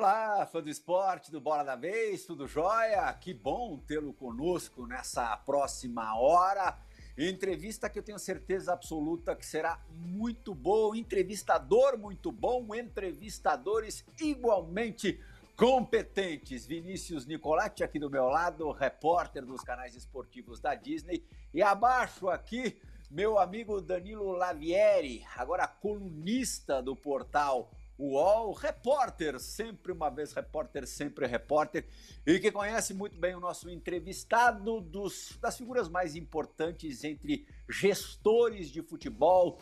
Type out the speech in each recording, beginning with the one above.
Olá, fã do esporte, do Bola da Vez, tudo jóia? Que bom tê-lo conosco nessa próxima hora. Entrevista que eu tenho certeza absoluta que será muito boa, entrevistador muito bom, entrevistadores igualmente competentes. Vinícius Nicolatti aqui do meu lado, repórter dos canais esportivos da Disney. E abaixo aqui, meu amigo Danilo Lavieri, agora colunista do portal UOL, repórter, sempre uma vez repórter, sempre repórter, e que conhece muito bem o nosso entrevistado dos, das figuras mais importantes entre gestores de futebol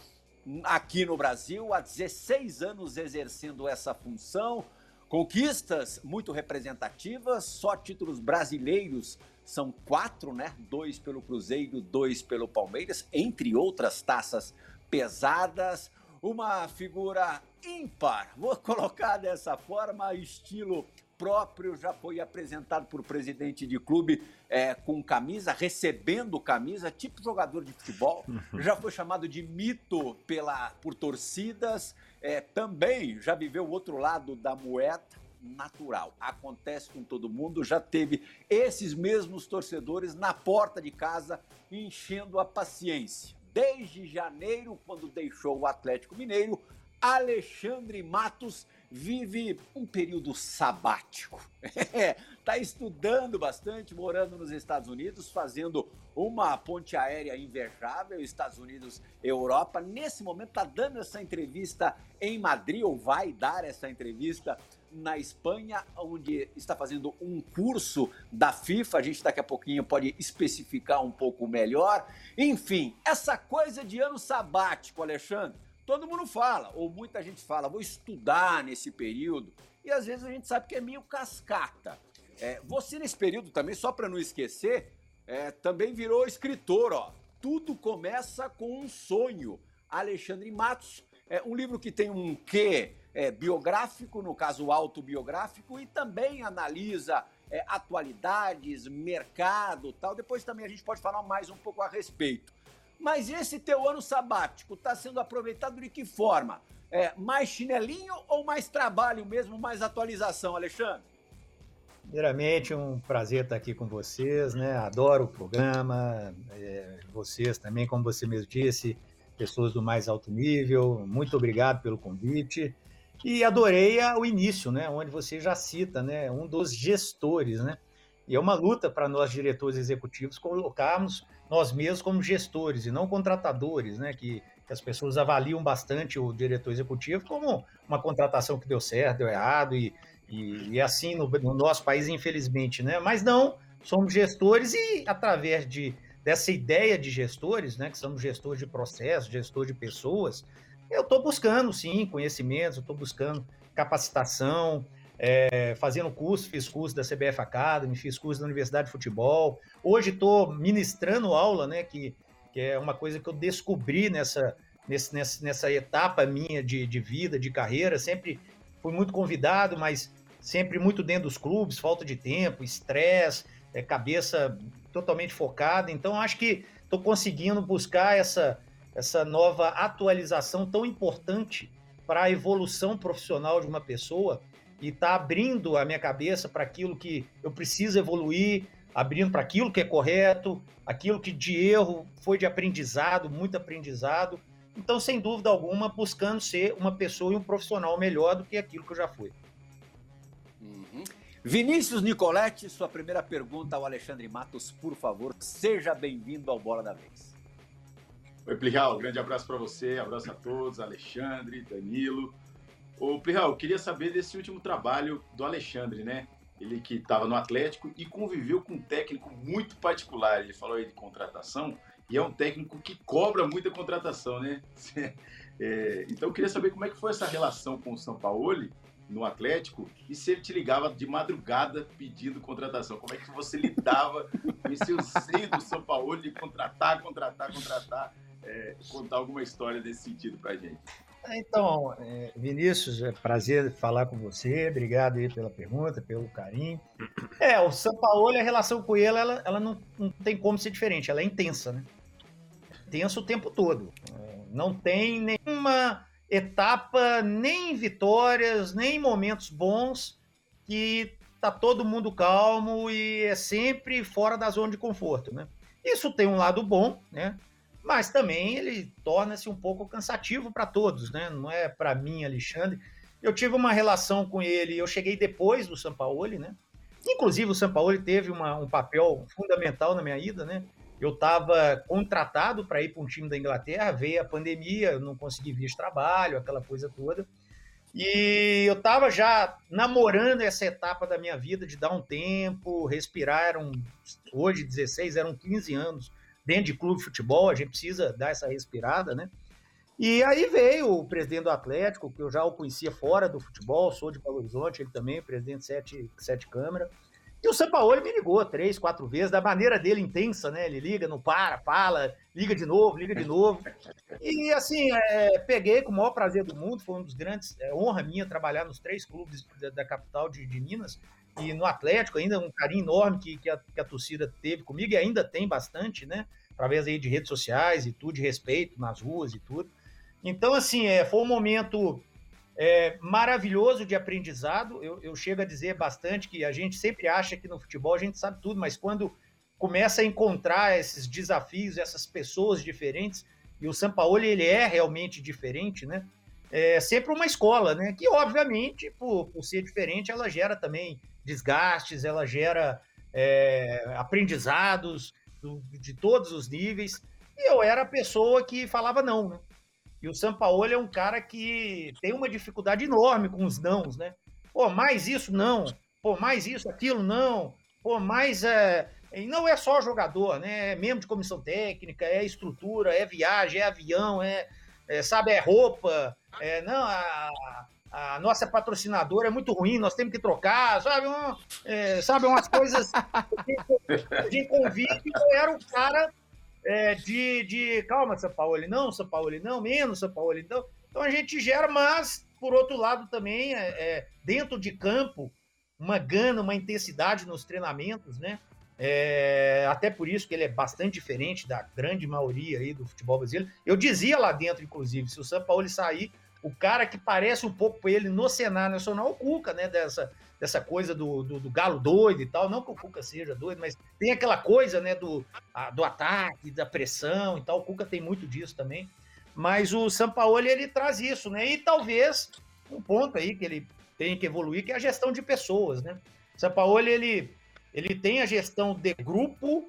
aqui no Brasil, há 16 anos exercendo essa função. Conquistas muito representativas, só títulos brasileiros são quatro, né? Dois pelo Cruzeiro, dois pelo Palmeiras, entre outras taças pesadas uma figura ímpar, vou colocar dessa forma, estilo próprio, já foi apresentado por presidente de clube é, com camisa, recebendo camisa, tipo jogador de futebol, uhum. já foi chamado de mito pela, por torcidas, é, também já viveu o outro lado da moeda, natural. Acontece com todo mundo, já teve esses mesmos torcedores na porta de casa enchendo a paciência desde janeiro, quando deixou o Atlético Mineiro, Alexandre Matos vive um período sabático. Está estudando bastante, morando nos Estados Unidos, fazendo uma ponte aérea invejável, Estados Unidos, Europa. Nesse momento está dando essa entrevista em Madrid, ou vai dar essa entrevista na Espanha, onde está fazendo um curso da FIFA. A gente daqui a pouquinho pode especificar um pouco melhor. Enfim, essa coisa de ano sabático, Alexandre todo mundo fala, ou muita gente fala, vou estudar nesse período, e às vezes a gente sabe que é meio cascata. É, você, nesse período também, só para não esquecer, é, também virou escritor, ó. Tudo começa com um sonho. Alexandre Matos, é um livro que tem um quê é, biográfico, no caso autobiográfico, e também analisa é, atualidades, mercado tal. Depois também a gente pode falar mais um pouco a respeito. Mas esse teu ano sabático está sendo aproveitado de que forma? É, mais chinelinho ou mais trabalho mesmo, mais atualização, Alexandre? Primeiramente, um prazer estar aqui com vocês, né? Adoro o programa, é, vocês também, como você mesmo disse, pessoas do mais alto nível. Muito obrigado pelo convite. E adorei o início, né? Onde você já cita, né? Um dos gestores, né? E é uma luta para nós, diretores executivos, colocarmos nós mesmos como gestores e não contratadores, né? Que, que, as pessoas avaliam bastante o diretor executivo como uma contratação que deu certo, deu errado, e, e, e é assim no, no, nosso país, infelizmente, né? Mas não, somos gestores e através de, dessa ideia de gestores, né? Que somos gestores de processos, gestor de pessoas, eu estou buscando, sim, conhecimentos, estou buscando capacitação, é, fazendo curso, fiz curso da CBF Academy, fiz curso da Universidade de Futebol. Hoje estou ministrando aula, né? Que, que é uma coisa que eu descobri nessa, nesse, nessa, nessa etapa minha de, de vida, de carreira. Sempre fui muito convidado, mas sempre muito dentro dos clubes, falta de tempo, estresse, é, cabeça totalmente focada. Então, acho que estou conseguindo buscar essa, essa nova atualização tão importante para a evolução profissional de uma pessoa e está abrindo a minha cabeça para aquilo que eu preciso evoluir, abrindo para aquilo que é correto, aquilo que de erro foi de aprendizado, muito aprendizado. Então, sem dúvida alguma, buscando ser uma pessoa e um profissional melhor do que aquilo que eu já fui. Uhum. Vinícius Nicoletti, sua primeira pergunta ao Alexandre Matos, por favor, seja bem-vindo ao Bola da Vez. Oi, Plihal, grande abraço para você, abraço a todos, Alexandre, Danilo. Ô, Plihal, eu queria saber desse último trabalho do Alexandre, né? Ele que estava no Atlético e conviveu com um técnico muito particular. Ele falou aí de contratação e é um técnico que cobra muita contratação, né? É, então eu queria saber como é que foi essa relação com o São Paulo no Atlético e se ele te ligava de madrugada pedindo contratação. Como é que você lidava com esse seio do São Paulo de contratar, contratar, contratar? É, contar alguma história desse sentido pra gente. Então, é, Vinícius, é prazer falar com você. Obrigado aí pela pergunta, pelo carinho. É, o São Paulo, a relação com ele, ela, ela não, não tem como ser diferente. Ela é intensa, né? Intensa o tempo todo. É, não tem nenhuma etapa, nem vitórias, nem momentos bons que tá todo mundo calmo e é sempre fora da zona de conforto, né? Isso tem um lado bom, né? Mas também ele torna-se um pouco cansativo para todos, né? Não é para mim, Alexandre. Eu tive uma relação com ele, eu cheguei depois do Sampaoli, né? Inclusive o Sampaoli teve uma, um papel fundamental na minha ida, né? Eu estava contratado para ir para um time da Inglaterra, veio a pandemia, eu não consegui vir de trabalho, aquela coisa toda. E eu estava já namorando essa etapa da minha vida de dar um tempo, respirar. Eram, hoje, 16, eram 15 anos dentro de clube de futebol, a gente precisa dar essa respirada, né? E aí veio o presidente do Atlético, que eu já o conhecia fora do futebol, sou de Belo Horizonte, ele também, presidente sete, sete Câmara. E o Sampaoli me ligou três, quatro vezes, da maneira dele intensa, né? Ele liga, não para, fala, liga de novo, liga de novo. E assim, é, peguei com o maior prazer do mundo, foi um dos grandes, é, honra minha trabalhar nos três clubes da, da capital de, de, Minas e no Atlético, ainda um carinho enorme que, que, a, que a torcida teve comigo e ainda tem bastante, né? Através aí de redes sociais e tudo, de respeito nas ruas e tudo. Então, assim, é, foi um momento é, maravilhoso de aprendizado. Eu, eu chego a dizer bastante que a gente sempre acha que no futebol a gente sabe tudo, mas quando começa a encontrar esses desafios, essas pessoas diferentes, e o Sampaoli ele é realmente diferente, né? É sempre uma escola, né? Que obviamente, por, por ser diferente, ela gera também desgastes, ela gera é, aprendizados do, de todos os níveis. E eu era a pessoa que falava não, né? E o Sampaoli é um cara que tem uma dificuldade enorme com os nãos, né? Pô, mais isso não. Pô, mais isso, aquilo não. Pô, mais é. E não é só jogador, né? É membro de comissão técnica, é estrutura, é viagem, é avião, é, é sabe, é roupa. É, não, a, a nossa patrocinadora é muito ruim, nós temos que trocar, sabe? Um, é, sabe, umas coisas. A gente convive, eu era o cara é, de, de calma, São Paulo, não, São Paulo, não, menos São Paulo, então. Então a gente gera, mas por outro lado também, é, é, dentro de campo, uma gana, uma intensidade nos treinamentos, né? É, até por isso que ele é bastante diferente da grande maioria aí do futebol brasileiro. Eu dizia lá dentro, inclusive, se o São Paulo sair, o cara que parece um pouco ele no cenário nacional, o Cuca, né? Dessa, dessa coisa do, do, do, galo doido e tal. Não que o Cuca seja doido, mas tem aquela coisa, né, do, a, do ataque, da pressão e tal. O Cuca tem muito disso também. Mas o Sampaoli, ele traz isso, né? E talvez um ponto aí que ele tem que evoluir, que é a gestão de pessoas, né? O Sampaoli, ele, ele tem a gestão de grupo,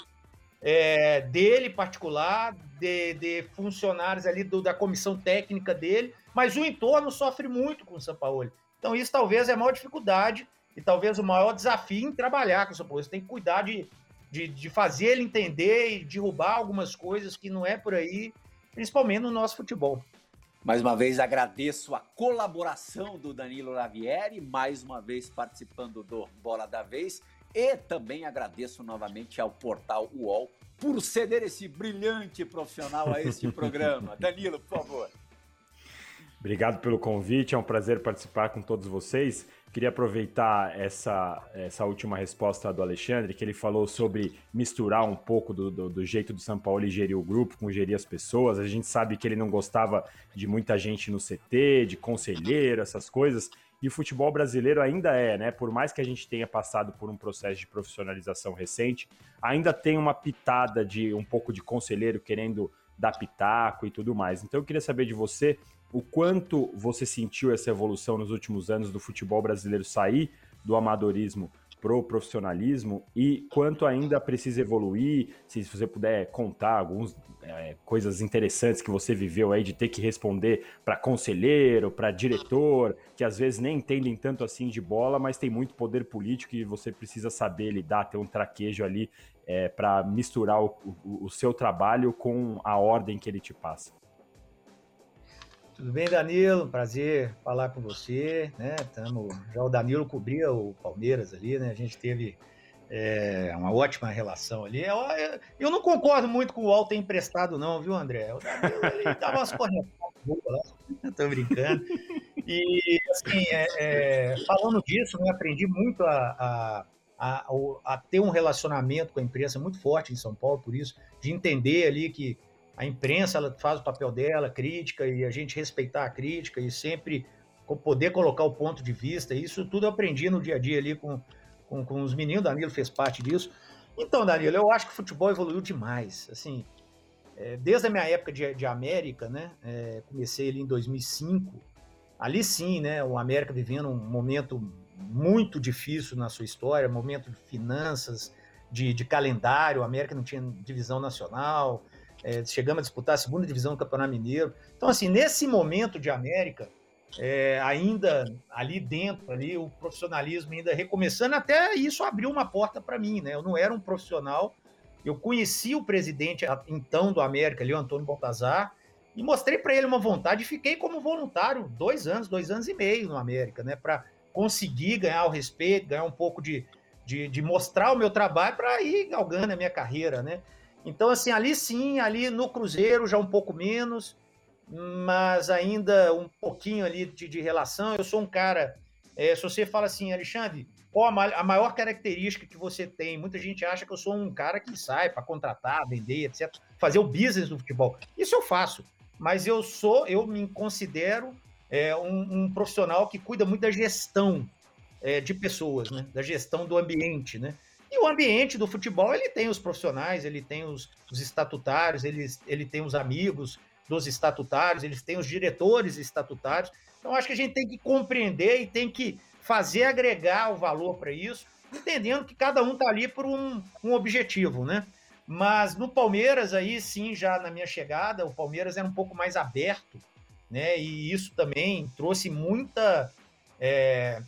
é, dele particular, de, de funcionários ali do, da comissão técnica dele, mas o entorno sofre muito com o Sampaoli. Então isso talvez é a maior dificuldade e talvez o maior desafio em trabalhar com o São Paulo. Você tem que cuidar de, de, de, fazer ele entender e derrubar algumas coisas que não é por aí, principalmente no nosso futebol. Mais uma vez agradeço a colaboração do Danilo Lavieri, mais uma vez participando do Bola da Vez, e também agradeço novamente ao portal UOL por ceder esse brilhante profissional a este programa. Danilo, por favor. Obrigado pelo convite, é um prazer participar com todos vocês. Queria aproveitar essa, essa última resposta do Alexandre, que ele falou sobre misturar um pouco do, do, do jeito do São Paulo gerir o grupo com gerir as pessoas. A gente sabe que ele não gostava de muita gente no CT, de conselheiro, essas coisas. E o futebol brasileiro ainda é, né? Por mais que a gente tenha passado por um processo de profissionalização recente, ainda tem uma pitada de um pouco de conselheiro querendo dar pitaco e tudo mais. Então eu queria saber de você o quanto você sentiu essa evolução nos últimos anos do futebol brasileiro sair do amadorismo pro profissionalismo e quanto ainda precisa evoluir, se você puder contar algumas é, coisas interessantes que você viveu aí de ter que responder para conselheiro, para diretor, que às vezes nem entendem tanto assim de bola, mas tem muito poder político e você precisa saber lidar, ter um traquejo ali é, para misturar o, o, o seu trabalho com a ordem que ele te passa. Tudo bem, Danilo? Prazer falar com você. Né? Tamo, já o Danilo cobria o Palmeiras ali, né? A gente teve é, uma ótima relação ali. Eu, eu, não concordo muito com o Alto emprestado, não, viu, André? O Danilo ele dava umas correntes lá, tô brincando. E assim, é, é, falando disso, né, aprendi muito a, a, a, a ter um relacionamento com a imprensa muito forte em São Paulo, por isso, de entender ali que a imprensa ela faz o papel dela, crítica, e a gente respeitar a crítica e sempre poder colocar o ponto de vista. Isso tudo eu aprendi no dia a dia ali com, com, com os meninos. Danilo fez parte disso. Então, Danilo, eu acho que o futebol evoluiu demais. Assim, é, desde a minha época de, de América, né? É, comecei ali em 2005. Ali sim, né? O América vivendo um momento muito difícil na sua história, momento de finanças, de, de calendário. O América não tinha divisão nacional. É, chegamos a disputar a segunda divisão do Campeonato Mineiro. Então, assim, nesse momento de América, é, ainda ali dentro, ali o profissionalismo ainda recomeçando, até isso abriu uma porta para mim, né? Eu não era um profissional, eu conheci o presidente então do América, ali, o Antônio Baltazar, e mostrei para ele uma vontade e fiquei como voluntário dois anos, dois anos e meio no América, né? Para conseguir ganhar o respeito, ganhar um pouco de, de, de mostrar o meu trabalho para ir galgando a minha carreira, né? Então, assim, ali sim, ali no Cruzeiro já um pouco menos, mas ainda um pouquinho ali de, de relação. Eu sou um cara. É, se você fala assim, Alexandre, qual a, maior característica que você tem? Muita gente acha que eu sou um cara que sai para contratar, vender, etc. Fazer o business do futebol. Isso eu faço, mas eu sou, eu me considero é, um, um, profissional que cuida muito da gestão é, de pessoas, né? da gestão do ambiente. Né? E o ambiente do futebol, ele tem os profissionais, ele tem os, os estatutários, ele, ele tem os amigos dos estatutários, eles têm os diretores estatutários. Então, acho que a gente tem que compreender e tem que fazer agregar o valor para isso, entendendo que cada um está ali por um, um objetivo, né? Mas no Palmeiras, aí sim, já na minha chegada, o Palmeiras era um pouco mais aberto, né? E isso também trouxe muita é,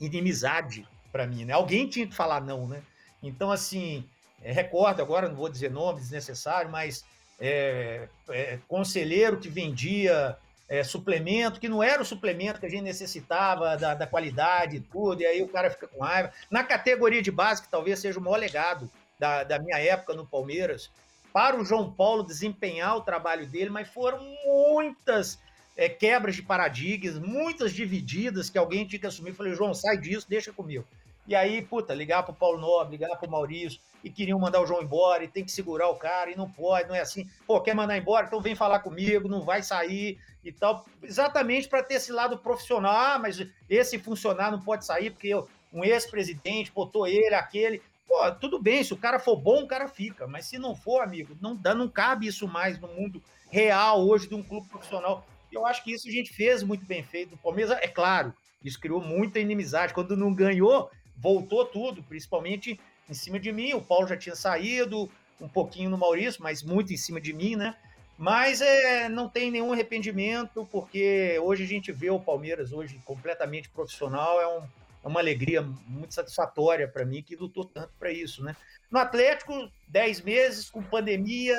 inimizade para mim, né? Alguém tinha que falar não, né? Então, assim, é, recordo agora, não vou dizer nome desnecessário, mas é, é, conselheiro que vendia é, suplemento, que não era o suplemento que a gente necessitava, da, da qualidade e tudo, e aí o cara fica com raiva. Na categoria de base, que talvez seja o maior legado da, da minha época no Palmeiras, para o João Paulo desempenhar o trabalho dele, mas foram muitas é, quebras de paradigmas, muitas divididas que alguém tinha que assumir. Eu falei, João, sai disso, deixa comigo. E aí, puta, ligar pro Paulo Nobre, ligar pro Maurício, e queriam mandar o João embora, e tem que segurar o cara, e não pode, não é assim. Pô, quer mandar embora? Então vem falar comigo, não vai sair e tal. Exatamente para ter esse lado profissional. Ah, mas esse funcionário não pode sair porque eu, um ex-presidente botou ele, aquele. Pô, tudo bem, se o cara for bom, o cara fica. Mas se não for, amigo, não, dá, não cabe isso mais no mundo real hoje de um clube profissional. Eu acho que isso a gente fez muito bem feito. O Palmeiras, é claro, isso criou muita inimizade. Quando não ganhou, voltou tudo, principalmente em cima de mim. O Paulo já tinha saído, um pouquinho no Maurício, mas muito em cima de mim, né? Mas é, não tem nenhum arrependimento, porque hoje a gente vê o Palmeiras hoje completamente profissional, é, um, é uma alegria muito satisfatória para mim que lutou tanto para isso, né? No Atlético, 10 meses com pandemia,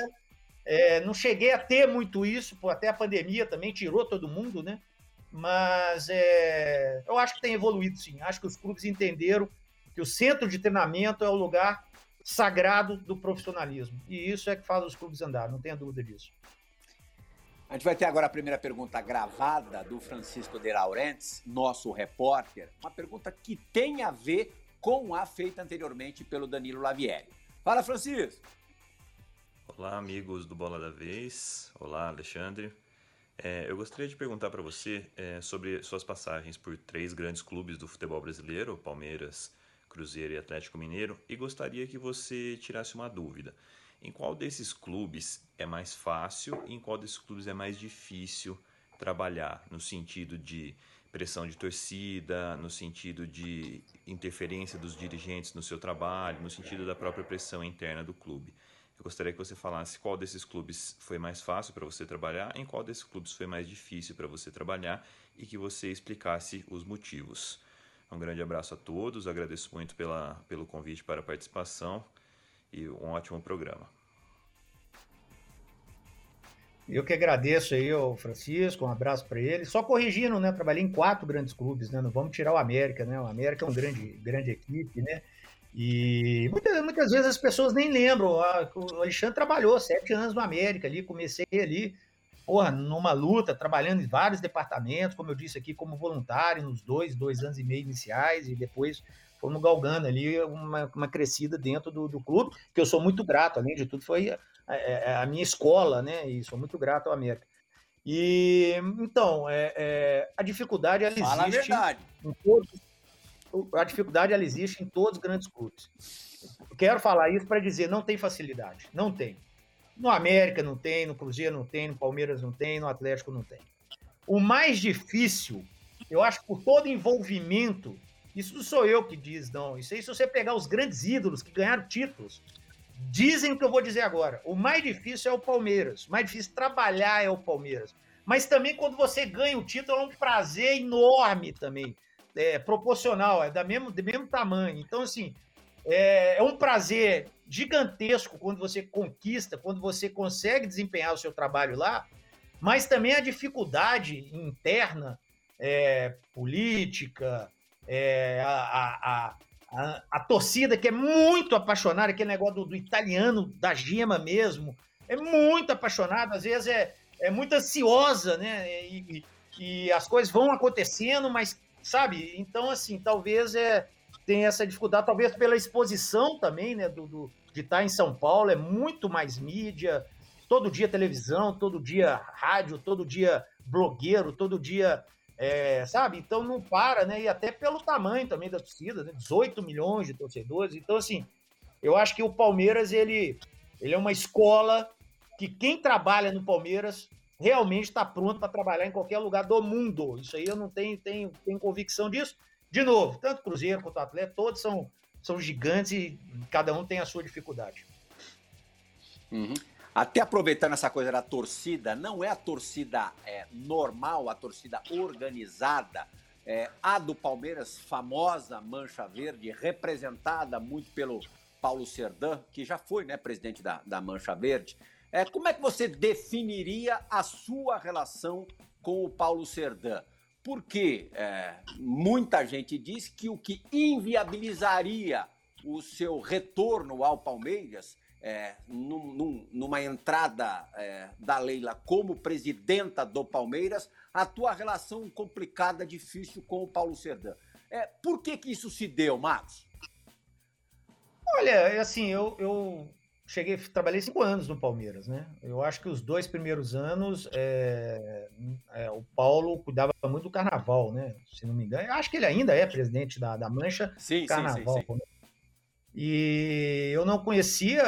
é, não cheguei a ter muito isso, até a pandemia também tirou todo mundo, né? Mas é, eu acho que tem evoluído sim. Acho que os clubes entenderam que o centro de treinamento é o lugar sagrado do profissionalismo. E isso é que faz os clubes andar, não tenha dúvida disso. A gente vai ter agora a primeira pergunta gravada do Francisco de Laurentiis, nosso repórter. Uma pergunta que tem a ver com a feita anteriormente pelo Danilo Lavieri. Fala, Francisco! Olá, amigos do Bola da Vez. Olá, Alexandre. É, eu gostaria de perguntar para você é, sobre suas passagens por três grandes clubes do futebol brasileiro, Palmeiras, Cruzeiro e Atlético Mineiro, e gostaria que você tirasse uma dúvida. Em qual desses clubes é mais fácil e em qual desses clubes é mais difícil trabalhar, no sentido de pressão de torcida, no sentido de interferência dos dirigentes no seu trabalho, no sentido da própria pressão interna do clube? Eu gostaria que você falasse qual desses clubes foi mais fácil para você trabalhar, em qual desses clubes foi mais difícil para você trabalhar e que você explicasse os motivos. Um grande abraço a todos, agradeço muito pela, pelo convite para a participação e um ótimo programa. Eu que agradeço aí ao Francisco, um abraço para ele. Só corrigindo, né? Trabalhei em quatro grandes clubes, né? Não vamos tirar o América, né? O América é uma grande, grande equipe, né? E muitas, muitas vezes as pessoas nem lembram. O Alexandre trabalhou sete anos no América ali, comecei ali, porra, numa luta, trabalhando em vários departamentos, como eu disse aqui, como voluntário, nos dois, dois anos e meio iniciais, e depois fomos galgando ali uma, uma crescida dentro do, do clube, que eu sou muito grato, além de tudo, foi a, a, a minha escola, né? E sou muito grato ao América. E então, é, é, a dificuldade ela Fala existe. A verdade. Em todos, a dificuldade ela existe em todos os grandes clubes. Quero falar isso para dizer, não tem facilidade, não tem. No América não tem, no Cruzeiro não tem, no Palmeiras não tem, no Atlético não tem. O mais difícil, eu acho que por todo envolvimento, isso não sou eu que diz, não. Isso aí, se você pegar os grandes ídolos que ganharam títulos, dizem o que eu vou dizer agora. O mais difícil é o Palmeiras. O mais difícil trabalhar é o Palmeiras. Mas também quando você ganha o título é um prazer enorme também. É proporcional, é da mesmo, do mesmo tamanho. Então, assim, é, é um prazer gigantesco quando você conquista, quando você consegue desempenhar o seu trabalho lá, mas também a dificuldade interna, é, política, é, a, a, a, a, torcida que é muito apaixonada, aquele negócio do, do, italiano, da gema mesmo, é muito apaixonada, às vezes é, é muito ansiosa, né? E, e, e as coisas vão acontecendo, mas, sabe? Então, assim, talvez é, tenha essa dificuldade, talvez pela exposição também, né? Do, do de estar em São Paulo, é muito mais mídia, todo dia televisão, todo dia rádio, todo dia blogueiro, todo dia é, sabe? Então não para, né? E até pelo tamanho também da torcida, né? 18 milhões de torcedores. Então, assim, eu acho que o Palmeiras, ele, ele é uma escola que quem trabalha no Palmeiras realmente está pronto para trabalhar em qualquer lugar do mundo. Isso aí eu não tenho, tenho, tenho convicção disso. De novo, tanto Cruzeiro quanto Atlético, todos são, são gigantes e cada um tem a sua dificuldade. Uhum. Até aproveitando essa coisa da torcida, não é a torcida é, normal, a torcida organizada. É, a do Palmeiras, famosa Mancha Verde, representada muito pelo Paulo Serdã, que já foi né, presidente da, da Mancha Verde. É, como é que você definiria a sua relação com o Paulo Serdã? Porque é, muita gente diz que o que inviabilizaria o seu retorno ao Palmeiras é, num, num, numa entrada é, da Leila como presidenta do Palmeiras, a tua relação complicada, difícil com o Paulo Serdã. É, por que, que isso se deu, Marcos? Olha, assim, eu, eu cheguei, trabalhei cinco anos no Palmeiras, né? Eu acho que os dois primeiros anos é, é, o Paulo cuidava muito do carnaval, né? Se não me engano. Eu acho que ele ainda é presidente da, da Mancha sim, Carnaval. Sim, sim, sim. Né? E eu não conhecia,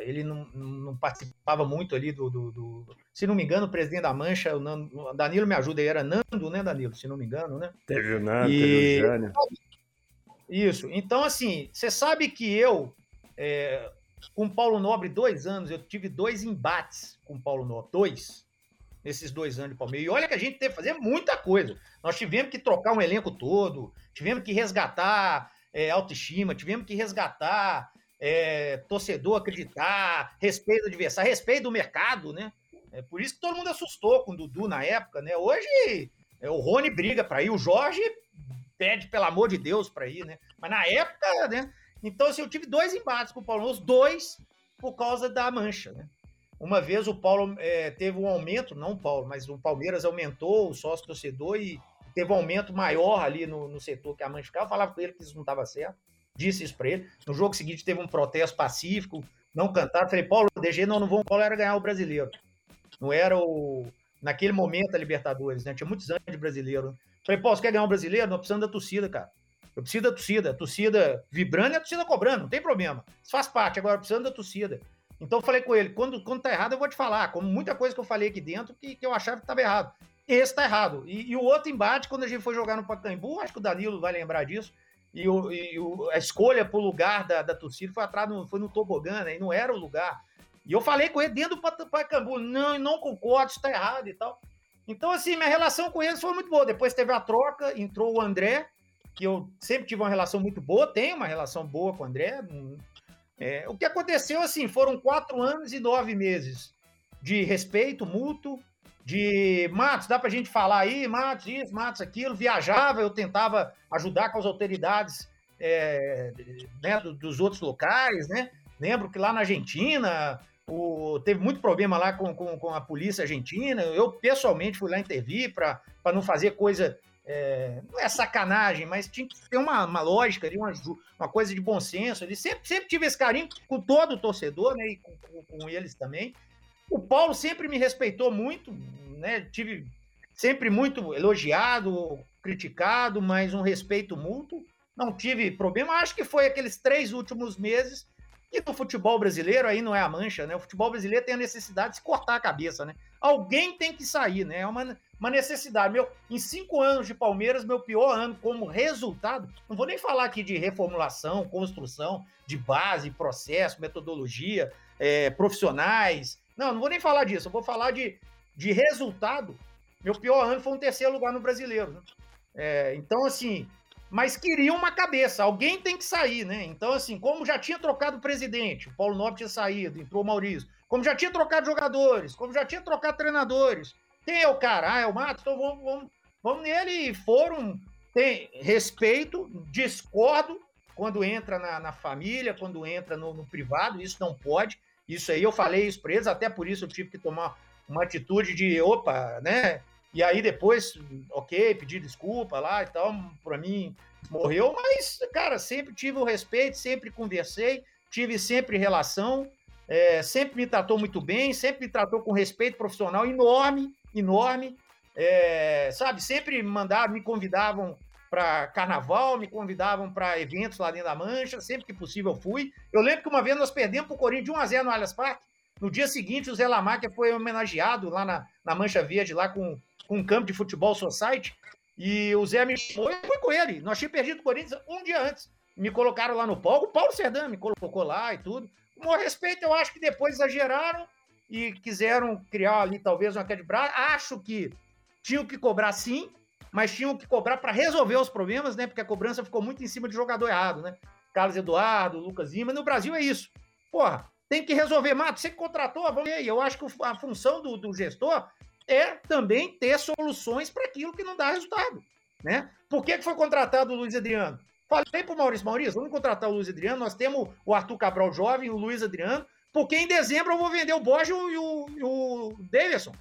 ele não, não participava muito ali do, do, do, Se não me engano, o presidente da Mancha, o Nando, Danilo me ajuda aí, era Nando, né, Danilo? Se não me engano, né? Teve o Nando, e... teve o Jânio. Isso. Então, assim, você sabe que eu, é, com Paulo Nobre, dois anos, eu tive dois embates com Paulo Nobre. Dois. Nesses dois anos de Palmeiras. E olha que a gente teve que fazer muita coisa. Nós tivemos que trocar um elenco todo, tivemos que resgatar é, autoestima, tivemos que resgatar é, torcedor acreditar, respeito do adversário, respeito do mercado, né? É por isso que todo mundo assustou com o Dudu na época, né? Hoje é, o Rony briga para ir, o Jorge pede pelo amor de Deus para ir, né? Mas na época, né? Então, assim, eu tive dois embates com o Paulo, os dois por causa da mancha, né? Uma vez o Paulo é, teve um aumento, não o Paulo, mas o Palmeiras aumentou o sócio torcedor e teve um aumento maior ali no, no setor que a Mancha ficava. Eu falava com ele que isso não estava certo, disse isso para ele. No jogo seguinte teve um protesto pacífico, não cantaram. Falei, Paulo, o DG não, não vão. Paulo era ganhar o brasileiro. Não era o. Naquele momento a Libertadores, né? Tinha muitos anos de brasileiro. Falei, Paulo, você quer ganhar o brasileiro? Não precisando da torcida, cara. Eu preciso da torcida. A torcida vibrando e a torcida cobrando, não tem problema. Isso faz parte, agora precisando da torcida. Então eu falei com ele, quando, quando tá errado eu vou te falar, como muita coisa que eu falei aqui dentro que, que eu achava que estava errado. Esse tá errado. E, e, o outro embate, quando a gente foi jogar no Pacaembu, acho que o Danilo vai lembrar disso, e, o, e o, a escolha pro lugar da, da torcida foi atrás, no, foi no tobogã, né? E não era o lugar. E eu falei com ele dentro do Pacaembu, não, não concordo, isso tá errado e tal. Então, assim, minha relação com eles foi muito boa. Depois teve a troca, entrou o André, que eu sempre tive uma relação muito boa, tenho uma relação boa com o André. É, o que aconteceu, assim, foram quatro anos e nove meses de respeito mútuo, de Matos, dá para a gente falar aí, Matos, isso, Matos, aquilo, viajava, eu tentava ajudar com as autoridades é, né, dos outros locais, né? Lembro que lá na Argentina o, teve muito problema lá com, com, com, a polícia argentina. Eu pessoalmente fui lá intervir para não fazer coisa. É, não é sacanagem, mas tinha que ter uma, uma lógica ali, uma, uma coisa de bom senso. Ele sempre, sempre tive esse carinho com todo o torcedor, né? E com, com, com eles também. O Paulo sempre me respeitou muito, né, tive sempre muito elogiado, criticado, mas um respeito mútuo. Não tive problema. Acho que foi aqueles três últimos meses e no futebol brasileiro aí não é a mancha, né? O futebol brasileiro tem a necessidade de se cortar a cabeça, né? Alguém tem que sair, né? É uma, uma necessidade. Meu, em cinco anos de Palmeiras, meu pior ano como resultado, não vou nem falar aqui de reformulação, construção, de base, processo, metodologia, é, profissionais. Não, não vou nem falar disso. Eu vou falar de, de resultado. Meu pior ano foi um terceiro lugar no brasileiro. Né? É, então, assim, mas queriam uma cabeça, alguém tem que sair, né? Então, assim, como já tinha trocado o presidente, o Paulo Nobre tinha saído, entrou o Maurício, como já tinha trocado jogadores, como já tinha trocado treinadores, quem é o cara? Ah, é o Matos, então vamos, vamos, vamos nele e foram, tem respeito, discordo quando entra na, na família, quando entra no, no, privado, isso não pode, isso aí eu falei isso eles, até por isso eu tive que tomar uma atitude de, opa, né, e aí depois, ok, pedir desculpa lá e tal, para mim morreu, mas, cara, sempre tive o respeito, sempre conversei, tive sempre relação, é, sempre me tratou muito bem, sempre me tratou com respeito profissional enorme, enorme, é, sabe? Sempre me mandavam, me convidavam para carnaval, me convidavam para eventos lá dentro da Mancha, sempre que possível eu fui. Eu lembro que uma vez nós perdemos para o Corinthians de 1 a 0 no Allianz Parque. No dia seguinte, o Zé Lamáquia foi homenageado lá na, na Mancha Verde, lá com com um campo de futebol society, e o Zé me chamou e fui com ele. Nós tínhamos perdido o Corinthians um dia antes. Me colocaram lá no palco, o Paulo Serdã me colocou lá e tudo. Com respeito, eu acho que depois exageraram e quiseram criar ali talvez uma queda de braço. Acho que tinham que cobrar sim, mas tinham que cobrar para resolver os problemas, né? Porque a cobrança ficou muito em cima de jogador errado, né? Carlos Eduardo, Lucas Lima. No Brasil é isso. Porra, tem que resolver. Mato, você que contratou, vamos ver. Eu acho que a função do, do gestor é também ter soluções para aquilo que não dá resultado. Né? Por que, que foi contratado o Luiz Adriano? Falei para o Maurício, Maurício, vamos contratar o Luiz Adriano, nós temos o Arthur Cabral jovem, o Luiz Adriano, porque em dezembro eu vou vender o Borges e o, e o Davidson.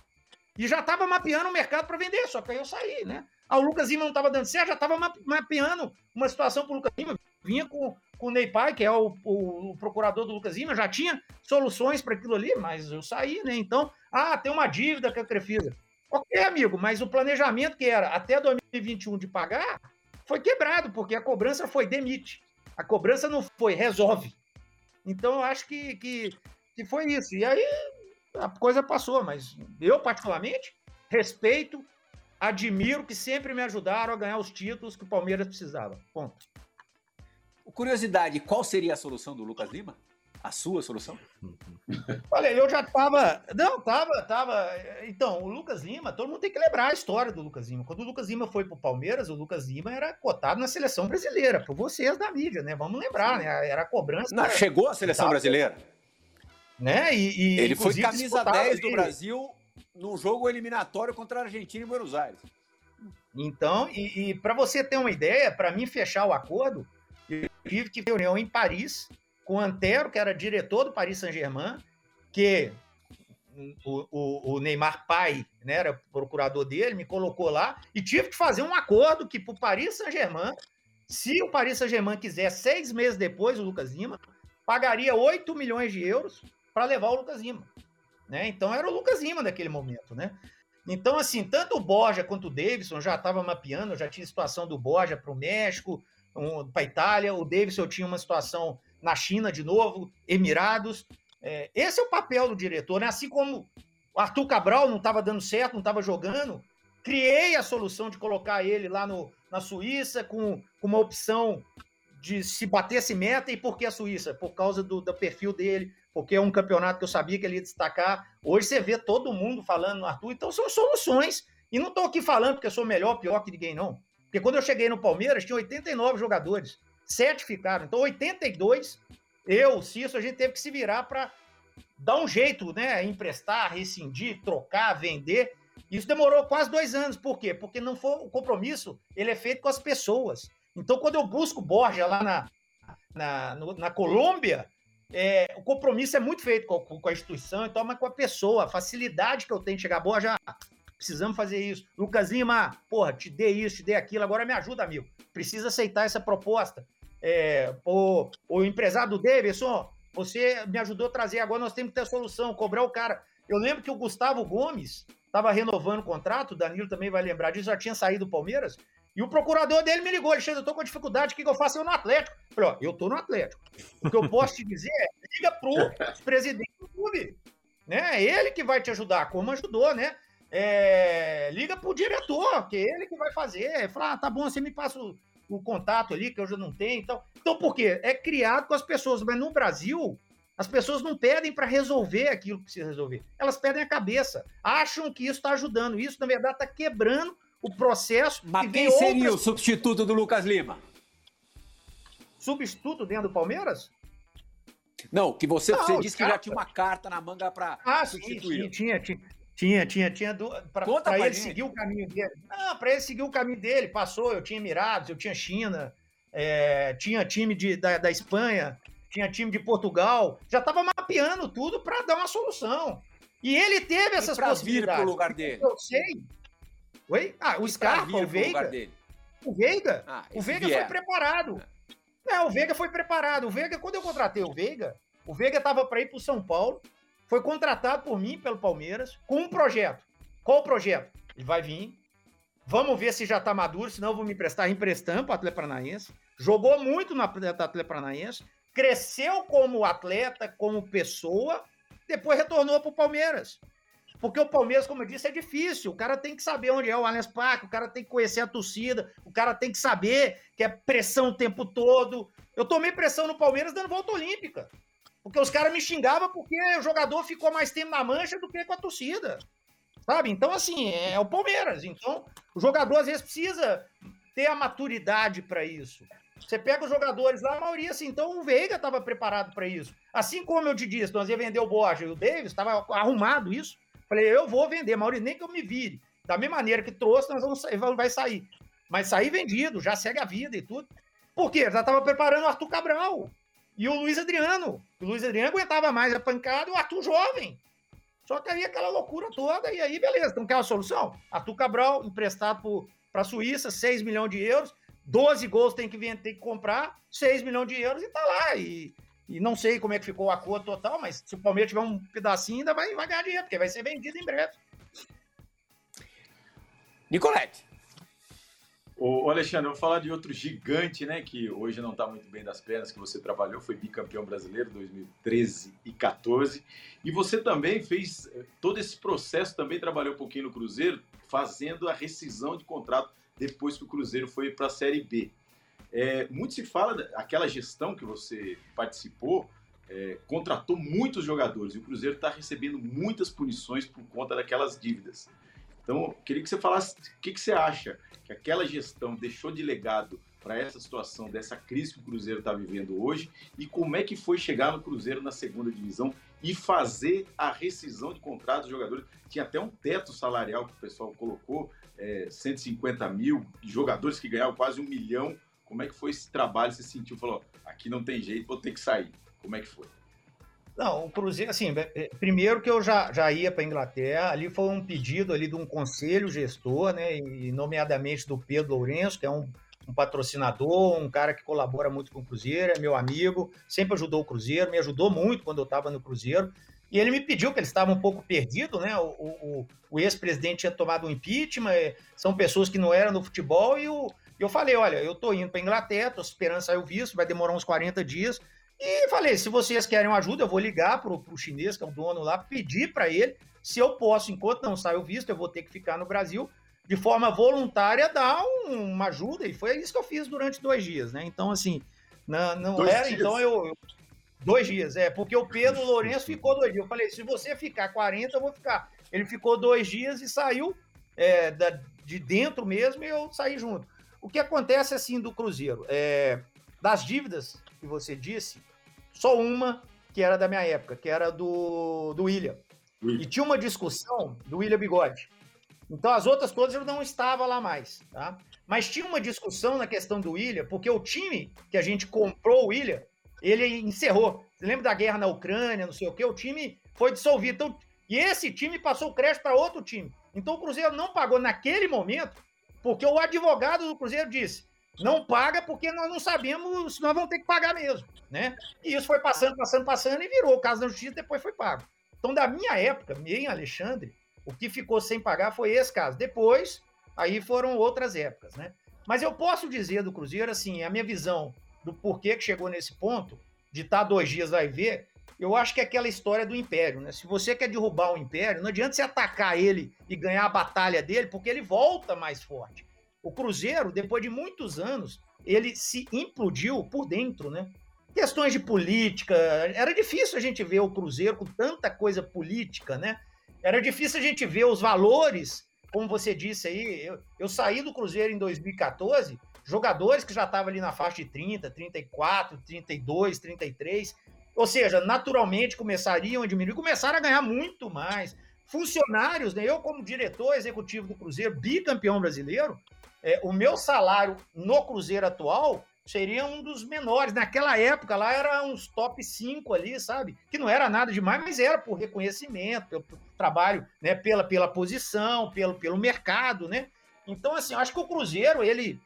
E já estava mapeando o mercado para vender, só que aí eu saí, né? Ah, o Lucas Lima não estava dando certo, já estava mapeando uma situação para o Lucas Lima. Vinha com, com o Ney Pai, que é o, o, o procurador do Lucas Lima, já tinha soluções para aquilo ali, mas eu saí, né? Então, ah, tem uma dívida com a Crefisa. Ok, amigo, mas o planejamento que era até 2021 de pagar foi quebrado, porque a cobrança foi demite. A cobrança não foi resolve. Então, eu acho que, que, que foi isso. E aí a coisa passou, mas eu, particularmente, respeito, admiro que sempre me ajudaram a ganhar os títulos que o Palmeiras precisava. Ponto. Curiosidade, qual seria a solução do Lucas Lima? A sua solução? Olha, eu já tava. Não, tava, tava. Então, o Lucas Lima, todo mundo tem que lembrar a história do Lucas Lima. Quando o Lucas Lima foi pro Palmeiras, o Lucas Lima era cotado na seleção brasileira, por vocês da mídia, né? Vamos lembrar, né? Era a cobrança. Não, chegou a seleção brasileira. Né? E, e Ele foi camisa 10 do Brasil no jogo eliminatório contra a Argentina em Buenos Aires. Então, e, e para você ter uma ideia, para mim fechar o acordo, eu tive que reunião em Paris com Antero, que era diretor do Paris Saint-Germain, que o, o, o, Neymar pai, né, era procurador dele, me colocou lá e tive que fazer um acordo que para o Paris Saint-Germain, se o Paris Saint-Germain quiser seis meses depois o Lucas Lima, pagaria 8 milhões de euros para levar o Lucas Lima. Né? Então era o Lucas Lima naquele momento, né? Então, assim, tanto o Borja quanto o Davidson já estava mapeando, já tinha situação do Borja para o México, um, para a Itália, o Davidson tinha uma situação na China de novo, Emirados. É, esse é o papel do diretor, né? Assim como o Arthur Cabral não estava dando certo, não estava jogando, criei a solução de colocar ele lá no, na Suíça com, com uma opção de se batesse meta. E por que a Suíça? Por causa do, do perfil dele, porque é um campeonato que eu sabia que ele ia destacar. Hoje você vê todo mundo falando no Arthur, então são soluções. E não estou aqui falando porque eu sou melhor, pior que ninguém, não. Porque quando eu cheguei no Palmeiras, tinha 89 jogadores sete ficaram. Então, 82, eu, Cício, a gente teve que se virar para dar um jeito, né? Emprestar, rescindir, trocar, vender. Isso demorou quase dois anos. Por quê? Porque não foi o compromisso, ele é feito com as pessoas. Então, quando eu busco Borja lá na, na, no, na Colômbia, é, o compromisso é muito feito com, com, a instituição, então, mas com a pessoa, a facilidade que eu tenho de chegar, Borja, precisamos fazer isso. Lucas Lima, porra, te dei isso, te dei aquilo, agora me ajuda, amigo. Precisa aceitar essa proposta. É, o, o empresário do Davidson, você me ajudou a trazer, agora nós temos que ter solução, cobrar o cara. Eu lembro que o Gustavo Gomes, estava renovando o contrato, o Danilo também vai lembrar disso, já tinha saído do Palmeiras, e o procurador dele me ligou, Alexandre, eu tô com dificuldade, o que, que eu faço? Eu no Atlético. Eu falei, ó, eu tô no Atlético. O que eu posso te dizer é, liga pro presidente do clube. Né? É ele que vai te ajudar, como ajudou, né? É, liga pro diretor, que é ele que vai fazer. Fala, ah, tá bom, você me passa o, o contato ali, que eu já não tenho. Então, então, por quê? É criado com as pessoas, mas no Brasil, as pessoas não pedem para resolver aquilo que precisa resolver. Elas pedem a cabeça. Acham que isso está ajudando. Isso, na verdade, está quebrando o processo. Mas quem seria outras... o substituto do Lucas Lima? Substituto dentro do Palmeiras? Não, que você, não, você disse que já tinha uma carta na manga para ah, substituir. Sim, tinha, tinha, tinha, tinha, tinha do, para ele gente. seguir o caminho dele. Não, para ele seguir o caminho dele, passou. Eu tinha Emirados, eu tinha China, é, tinha time de, da, da Espanha, tinha time de Portugal, já estava mapeando tudo para dar uma solução. E ele teve essas possibilidades. Vir pro lugar dele. Eu sei, Oi? Ah, o Scarpa, o Veiga. O Veiga? Ah, o Veiga foi preparado. É. é, o Veiga foi preparado. O Veiga, quando eu contratei o Veiga, o Veiga estava para ir para o São Paulo, foi contratado por mim, pelo Palmeiras, com um projeto. Qual o projeto? Ele vai vir, vamos ver se já está maduro, senão eu vou me emprestar emprestando para o Atlético Paranaense. Jogou muito no Atlético Paranaense, cresceu como atleta, como pessoa, depois retornou para o Palmeiras. Porque o Palmeiras, como eu disse, é difícil. O cara tem que saber onde é o Allianz Parque, o cara tem que conhecer a torcida, o cara tem que saber que é pressão o tempo todo. Eu tomei pressão no Palmeiras dando volta olímpica. Porque os caras me xingavam porque o jogador ficou mais tempo na mancha do que com a torcida. Sabe? Então, assim, é o Palmeiras. Então, o jogador às vezes precisa ter a maturidade para isso. Você pega os jogadores lá, a maioria assim, então o Veiga estava preparado para isso. Assim como eu te disse, nós ia vender o Borja e o Davis, estava arrumado isso. Falei, eu vou vender, Maurício, nem que eu me vire. Da mesma maneira que trouxe, nós vamos vai sair. Mas sair vendido, já segue a vida e tudo. Por quê? Já estava preparando o Arthur Cabral e o Luiz Adriano. O Luiz Adriano aguentava mais a pancada e o Arthur jovem. Só que aí aquela loucura toda, e aí beleza, então quer uma solução? Arthur Cabral, emprestado para a Suíça, 6 milhões de euros, 12 gols tem que, tem que comprar, 6 milhões de euros e tá lá. E e não sei como é que ficou o acordo total, mas se o Palmeiras tiver um pedacinho, ainda vai, vai ganhar dinheiro, porque vai ser vendido em breve. Nicolete. Ô, Alexandre, eu vou falar de outro gigante, né, que hoje não está muito bem das pernas, que você trabalhou, foi bicampeão brasileiro 2013 e 14. E você também fez eh, todo esse processo, também trabalhou um pouquinho no Cruzeiro, fazendo a rescisão de contrato depois que o Cruzeiro foi para a Série B. É, muito se fala daquela gestão que você participou, é, contratou muitos jogadores e o Cruzeiro está recebendo muitas punições por conta daquelas dívidas. Então, queria que você falasse o que, que você acha que aquela gestão deixou de legado para essa situação, dessa crise que o Cruzeiro está vivendo hoje e como é que foi chegar no Cruzeiro na segunda divisão e fazer a rescisão de contratos dos jogadores. Tinha até um teto salarial que o pessoal colocou, é, 150 mil, jogadores que ganhavam quase um milhão como é que foi esse trabalho? Você sentiu, falou, aqui não tem jeito, vou ter que sair. Como é que foi? Não, o Cruzeiro, assim, é, é, primeiro que eu já, já ia para Inglaterra, ali foi um pedido ali de um conselho gestor, né, e nomeadamente do Pedro Lourenço, que é um, um patrocinador, um cara que colabora muito com o Cruzeiro, é meu amigo, sempre ajudou o Cruzeiro, me ajudou muito quando eu estava no Cruzeiro, e ele me pediu que ele estava um pouco perdido, né? O, o, o ex-presidente tinha tomado um impeachment, é, são pessoas que não eram no futebol, e o, eu falei, olha, eu tô indo para Inglaterra, tô esperando sair o visto, vai demorar uns 40 dias. E falei, se vocês querem ajuda, eu vou ligar pro, pro chinês, que é o dono lá, pedir para ele se eu posso, enquanto não sai o visto, eu vou ter que ficar no Brasil, de forma voluntária, dar um, uma ajuda. E foi isso que eu fiz durante dois dias, né? Então, assim, não, não dois era, dias. então eu, eu, Dois dias, é, porque o Pedro Lourenço ficou dois dias. Eu falei, se você ficar 40, eu vou ficar. Ele ficou dois dias e saiu é, da, de dentro mesmo e eu saí junto. O que acontece assim do Cruzeiro? É, das dívidas que você disse, só uma que era da minha época, que era do, do William. E tinha uma discussão do William Bigode. Então as outras todas eu não estava lá mais, tá? Mas tinha uma discussão na questão do William, porque o time que a gente comprou o William, ele encerrou. Você lembra da guerra na Ucrânia, não sei o quê? O time foi dissolvido. Então, e esse time passou o crédito para outro time. Então o Cruzeiro não pagou naquele momento porque o advogado do Cruzeiro disse: não paga porque nós não sabemos se nós vamos ter que pagar mesmo, né? E isso foi passando, passando, passando e virou o caso da justiça, depois foi pago. Então, da minha época, em Alexandre, O que ficou sem pagar foi esse caso. Depois, aí foram outras épocas, né? Mas eu posso dizer do Cruzeiro, assim, a minha visão do porquê que chegou nesse ponto, de estar tá dois dias vai ver, eu acho que é aquela história do Império, né? Se você quer derrubar o Império, não adianta você atacar ele e ganhar a batalha dele, porque ele volta mais forte. O Cruzeiro, depois de muitos anos, ele se implodiu por dentro, né? Questões de política, era difícil a gente ver o Cruzeiro com tanta coisa política, né? Era difícil a gente ver os valores como você disse aí, eu, eu saí do Cruzeiro em 2014, jogadores que já estavam ali na faixa de 30, 34, 32, 33, ou seja, naturalmente começariam a diminuir, começaram a ganhar muito mais. Funcionários, né? eu como diretor executivo do Cruzeiro, bicampeão brasileiro, é, o meu salário no Cruzeiro atual seria um dos menores. Naquela época lá era uns top 5 ali, sabe? Que não era nada demais, mas era por reconhecimento, pelo trabalho, né? pela, pela posição, pelo, pelo mercado, né? Então, assim, acho que o Cruzeiro, ele,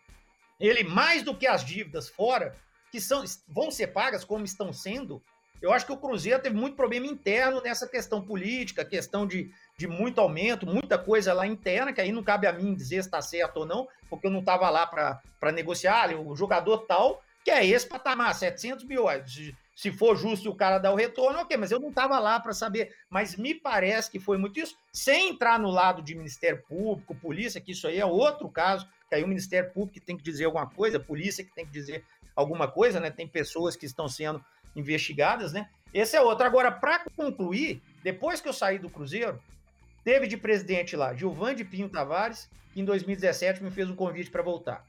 ele mais do que as dívidas fora, que são, vão ser pagas como estão sendo, eu acho que o Cruzeiro teve muito problema interno nessa questão política, questão de, de muito aumento, muita coisa lá interna, que aí não cabe a mim dizer se está certo ou não, porque eu não estava lá para negociar. O jogador tal, que é esse patamar, 700 mil. Se, se for justo o cara dar o retorno, ok, mas eu não estava lá para saber. Mas me parece que foi muito isso, sem entrar no lado de Ministério Público, polícia, que isso aí é outro caso, que aí o Ministério Público tem que dizer alguma coisa, a polícia que tem que dizer alguma coisa, né? Tem pessoas que estão sendo investigadas, né? Esse é outro. Agora, para concluir, depois que eu saí do Cruzeiro, teve de presidente lá Gilvan de Pinho Tavares, que em 2017 me fez um convite para voltar.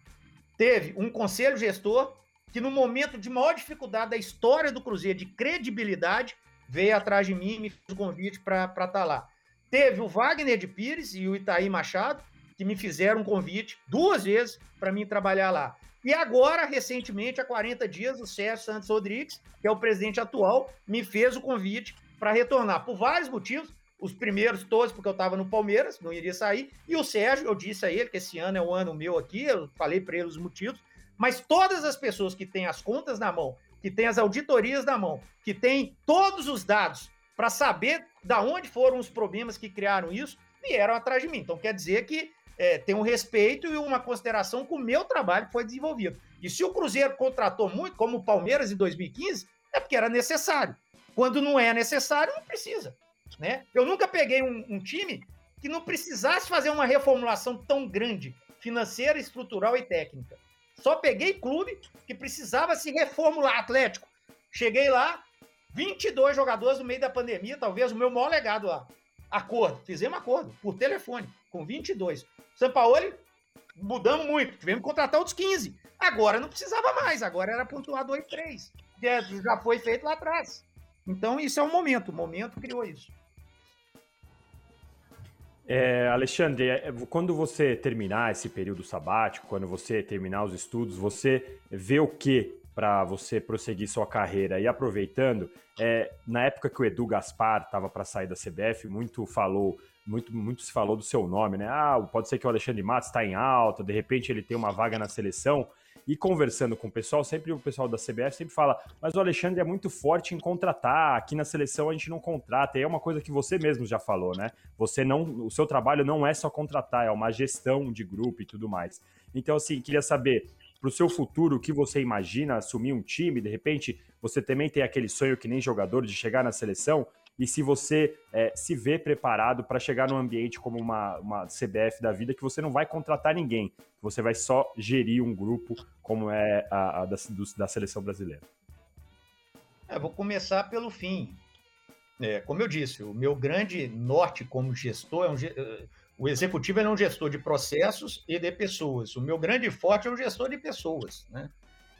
Teve um conselho gestor que, no momento de maior dificuldade da história do Cruzeiro, de credibilidade, veio atrás de mim e me fez o um convite para estar tá lá. Teve o Wagner de Pires e o Itaí Machado, que me fizeram um convite duas vezes para mim trabalhar lá. E agora, recentemente, há 40 dias, o Sérgio Santos Rodrigues, que é o presidente atual, me fez o convite para retornar, por vários motivos. Os primeiros todos, porque eu estava no Palmeiras, não iria sair. E o Sérgio, eu disse a ele que esse ano é o ano meu aqui, eu falei para ele os motivos. Mas todas as pessoas que têm as contas na mão, que têm as auditorias na mão, que têm todos os dados para saber da onde foram os problemas que criaram isso, vieram atrás de mim. Então quer dizer que é, tem um respeito e uma consideração com o meu trabalho que foi desenvolvido. E se o Cruzeiro contratou muito, como o Palmeiras em 2015, é porque era necessário. Quando não é necessário, não precisa. Né? Eu nunca peguei um, um time que não precisasse fazer uma reformulação tão grande, financeira, estrutural e técnica. Só peguei clube que precisava se reformular. Atlético. Cheguei lá, 22 jogadores no meio da pandemia, talvez o meu maior legado lá. Acordo, fizemos acordo por telefone, com 22. São Paulo, mudamos muito, tivemos que contratar outros 15. Agora não precisava mais, agora era pontuar 2 3. Já foi feito lá atrás. Então, isso é o momento, o momento criou isso. É, Alexandre, é, quando você terminar esse período sabático, quando você terminar os estudos, você vê o que para você prosseguir sua carreira? E aproveitando, é, na época que o Edu Gaspar estava para sair da CBF, muito falou muito, muito se falou do seu nome, né? Ah, pode ser que o Alexandre Matos está em alta, de repente ele tem uma vaga na seleção. E conversando com o pessoal, sempre o pessoal da CBF sempre fala, mas o Alexandre é muito forte em contratar, aqui na seleção a gente não contrata. E é uma coisa que você mesmo já falou, né? Você não, o seu trabalho não é só contratar, é uma gestão de grupo e tudo mais. Então, assim, queria saber para o seu futuro, o que você imagina assumir um time, de repente você também tem aquele sonho que nem jogador de chegar na seleção, e se você é, se vê preparado para chegar num ambiente como uma, uma CBF da vida, que você não vai contratar ninguém, você vai só gerir um grupo como é a, a da, do, da seleção brasileira. É, vou começar pelo fim. É, como eu disse, o meu grande norte como gestor é um, eh, o executivo é um gestor de processos e de pessoas. O meu grande forte é um gestor de pessoas, né?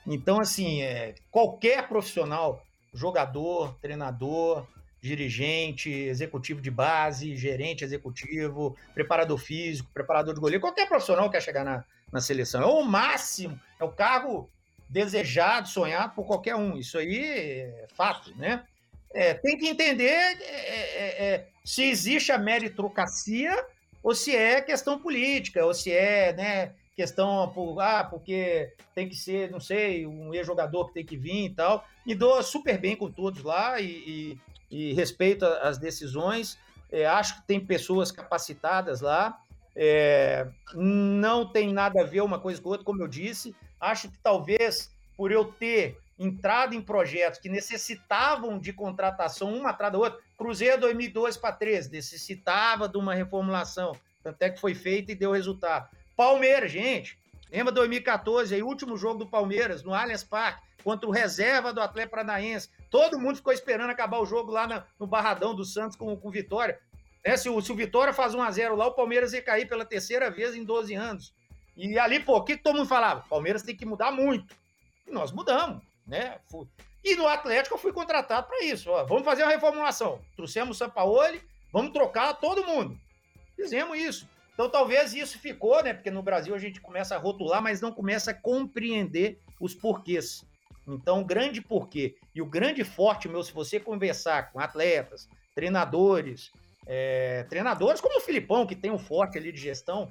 Então, assim, é, qualquer profissional, jogador, treinador, dirigente, executivo de base, gerente executivo, preparador físico, preparador de goleiro, qualquer profissional quer chegar na, na seleção. É o máximo, é o cargo desejado, sonhado por qualquer um. Isso aí é fato, né? É, tem que entender é, é, é se existe a meritocracia ou se é questão política, ou se é né, questão por, ah, porque tem que ser, não sei, um ex-jogador que tem que vir e tal. Me dou super bem com todos lá e, e, e respeito as decisões. É, acho que tem pessoas capacitadas lá. É, não tem nada a ver uma coisa com outra, como eu disse. Acho que talvez por eu ter entrado em projetos que necessitavam de contratação uma atrás da outra, Cruzeiro 2002 para 13 necessitava de uma reformulação, tanto é que foi feita e deu resultado. Palmeiras, gente, lembra 2014, aí último jogo do Palmeiras no Allianz Parque contra o reserva do Atlético Paranaense. Todo mundo ficou esperando acabar o jogo lá na, no Barradão do Santos com, com Vitória. É, se, o, se o Vitória faz 1x0 lá, o Palmeiras ia cair pela terceira vez em 12 anos. E ali, pô, o que todo mundo falava? Palmeiras tem que mudar muito. E nós mudamos, né? E no Atlético eu fui contratado para isso. Ó, vamos fazer uma reformulação. Trouxemos o Sampaoli, vamos trocar todo mundo. Fizemos isso. Então talvez isso ficou, né? Porque no Brasil a gente começa a rotular, mas não começa a compreender os porquês. Então, o grande porquê e o grande forte meu, se você conversar com atletas, treinadores, é, treinadores como o Filipão, que tem um forte ali de gestão,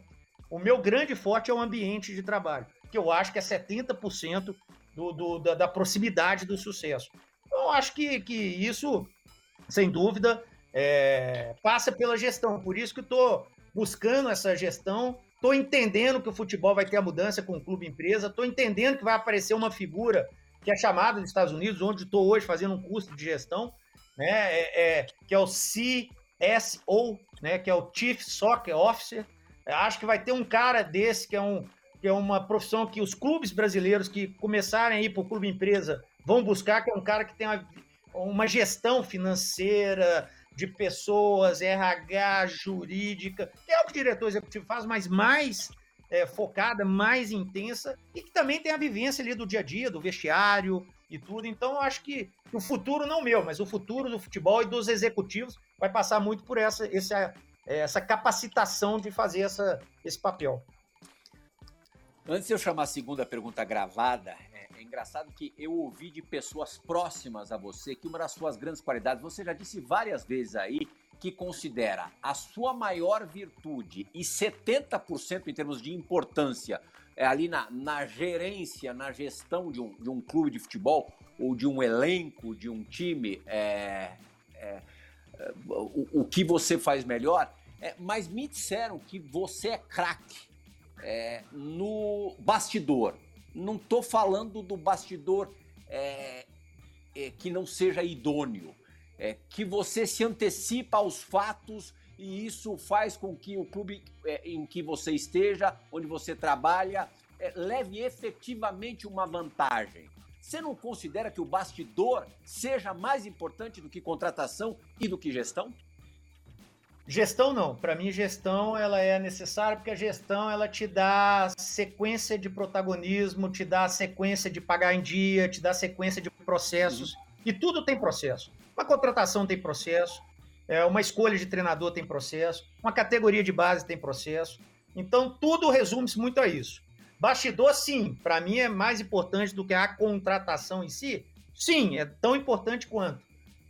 o meu grande forte é o ambiente de trabalho, que eu acho que é 70% do, do, da, da, proximidade do sucesso. Então, eu acho que, que isso, sem dúvida, é, passa pela gestão. Por isso que estou buscando essa gestão, estou entendendo que o futebol vai ter a mudança com o clube empresa, estou entendendo que vai aparecer uma figura que é chamada nos Estados Unidos, onde estou hoje fazendo um curso de gestão, né, é, é, que é o CSO, né, que é o Chief Soccer Officer. Acho que vai ter um cara desse, que é, um, que é uma profissão que os clubes brasileiros que começarem a ir para o clube empresa vão buscar, que é um cara que tem uma, uma gestão financeira, de pessoas, RH, jurídica, que é o que o diretor executivo faz, mas mais é, focada, mais intensa e que também tem a vivência ali do dia a dia, do vestiário e tudo. Então, eu acho que o futuro, não meu, mas o futuro do futebol e dos executivos vai passar muito por essa, essa, essa capacitação de fazer essa, esse papel. Antes de eu chamar a segunda pergunta gravada, é, é, engraçado que eu ouvi de pessoas próximas a você que uma das suas grandes qualidades, você já disse várias vezes aí, que considera a sua maior virtude e 70% em termos de importância é ali na, na gerência, na gestão de um, de um clube de futebol ou de um elenco, de um time, é, é, é o, o, que você faz melhor. É, mas me disseram que você é craque é, no bastidor. Não estou falando do bastidor é, que não seja idôneo é, que você se antecipa aos fatos e isso faz com que o clube é, em que você esteja, onde você trabalha, é, leve efetivamente uma vantagem. Você não considera que o bastidor seja mais importante do que contratação e do que gestão? Gestão não. Para mim, gestão ela é necessária porque a gestão ela te dá sequência de protagonismo, te dá sequência de pagar em dia, te dá sequência de processos. Uhum. E tudo tem processo. Uma contratação tem processo, é, uma escolha de treinador tem processo, uma categoria de base tem processo. Então, tudo resume-se muito a isso. Bastidor, sim, para mim é mais importante do que a contratação em si. Sim, é tão importante quanto.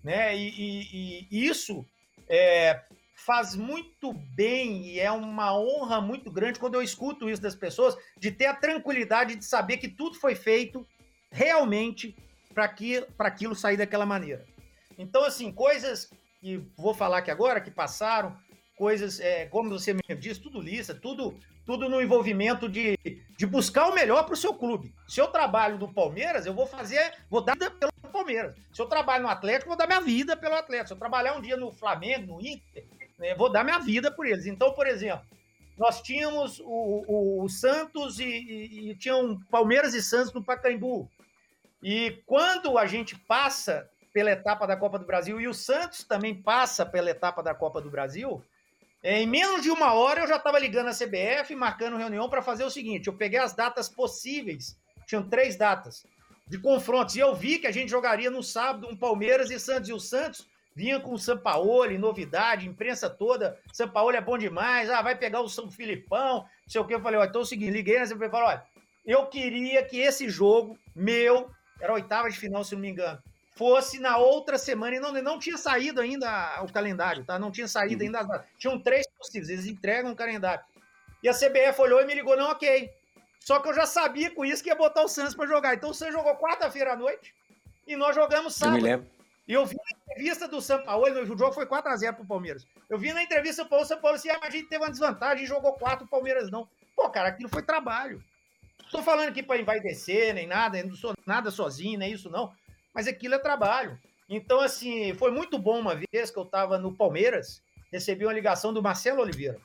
Né? E, e, e isso é, faz muito bem e é uma honra muito grande quando eu escuto isso das pessoas, de ter a tranquilidade de saber que tudo foi feito realmente para aquilo sair daquela maneira. Então, assim, coisas que vou falar aqui agora, que passaram, coisas, é, como você mesmo disse, tudo lista, tudo, tudo no envolvimento de, de buscar o melhor para o seu clube. Se eu trabalho no Palmeiras, eu vou fazer, vou dar pelo Palmeiras. Se eu trabalho no Atlético, vou dar minha vida pelo Atlético. Se eu trabalhar um dia no Flamengo, no Inter, né, vou dar minha vida por eles. Então, por exemplo, nós tínhamos o, o, o Santos e, e, e tinham Palmeiras e Santos no Pacaembu. E quando a gente passa pela etapa da Copa do Brasil e o Santos também passa pela etapa da Copa do Brasil, em menos de uma hora eu já estava ligando a CBF, marcando reunião para fazer o seguinte: eu peguei as datas possíveis, tinham três datas de confrontos, e eu vi que a gente jogaria no sábado um Palmeiras e Santos, e o Santos vinha com o Sampaoli, novidade, imprensa toda, Sampaoli é bom demais, ah, vai pegar o São Filipão, não sei o que, eu falei, ó, então é o seguinte, liguei na CBF e falei, olha, eu queria que esse jogo meu, era oitava de final, se não me engano, fosse na outra semana, e não, não tinha saído ainda o calendário, tá? Não tinha saído uhum. ainda. Tinham três possíveis, eles entregam o calendário. E a CBF olhou e me ligou, não, ok. Só que eu já sabia com isso que ia botar o Santos para jogar. Então o Santos jogou quarta-feira à noite e nós jogamos sábado. Eu me lembro. E eu vi entrevista do São Paulo, o jogo foi 4x0 pro Palmeiras. Eu vi na entrevista do Paulo, São Paulo assim, ah, mas a gente teve uma desvantagem jogou 4 o Palmeiras não. Pô, cara, aquilo foi trabalho. Tô falando aqui para descer nem nada, não sou nada sozinho, nem isso não, mas aquilo é trabalho. Então, assim, foi muito bom uma vez que eu estava no Palmeiras, recebi uma ligação do Marcelo Oliveira.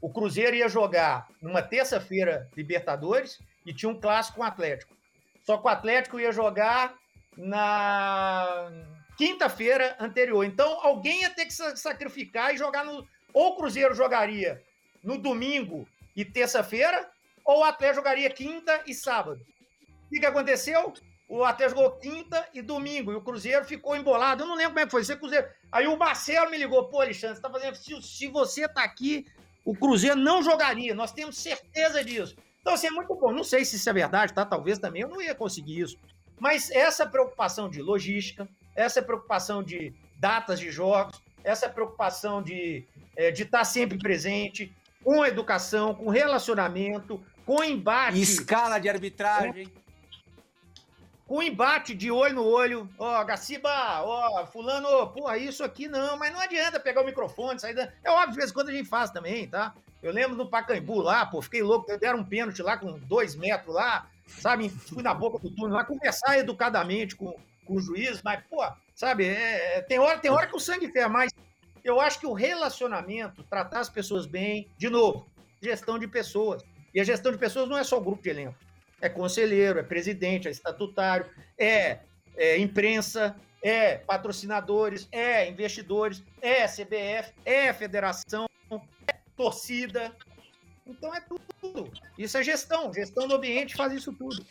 O Cruzeiro ia jogar numa terça-feira Libertadores e tinha um clássico com o Atlético. Só que o Atlético ia jogar na quinta-feira anterior. Então, alguém ia ter que sacrificar e jogar no. Ou o Cruzeiro jogaria no domingo e terça-feira, ou o Atlético jogaria quinta e sábado. O que, que aconteceu? O Atlético jogou quinta e domingo, e o Cruzeiro ficou embolado. Eu não lembro como é que foi. Você Cruzeiro. Aí o Marcelo me ligou, pô, Alexandre, você tá fazendo. Se, se você tá aqui, o Cruzeiro não jogaria. Nós temos certeza disso. Então, assim, é muito bom. Não sei se isso é verdade, tá? Talvez também eu não ia conseguir isso. Mas essa preocupação de logística, essa preocupação de datas de jogos, essa preocupação de é, de estar tá sempre presente, com educação, com relacionamento, com embate. Escala de arbitragem. Com embate de olho no olho. Ó, oh, Gaciba, ó, oh, fulano, porra, isso aqui não, mas não adianta pegar o microfone, sair da... É óbvio, de vez em quando a gente faz também, tá? Eu lembro do Pacaembu lá, pô, fiquei louco, deram um pênalti lá com dois metros lá, sabe? Fui na boca do túnel lá, conversar educadamente com, com o juiz, mas, pô, sabe, é, é tem, hora, tem hora que o sangue ferra, mas eu acho que o relacionamento, tratar as pessoas bem, de novo, gestão de pessoas. E a gestão de pessoas não é só o grupo de elenco. É conselheiro, é presidente, é estatutário, é, é imprensa, é patrocinadores, é investidores, é CBF, é federação, é torcida. Então é tudo. Isso é gestão. Gestão do ambiente faz isso tudo.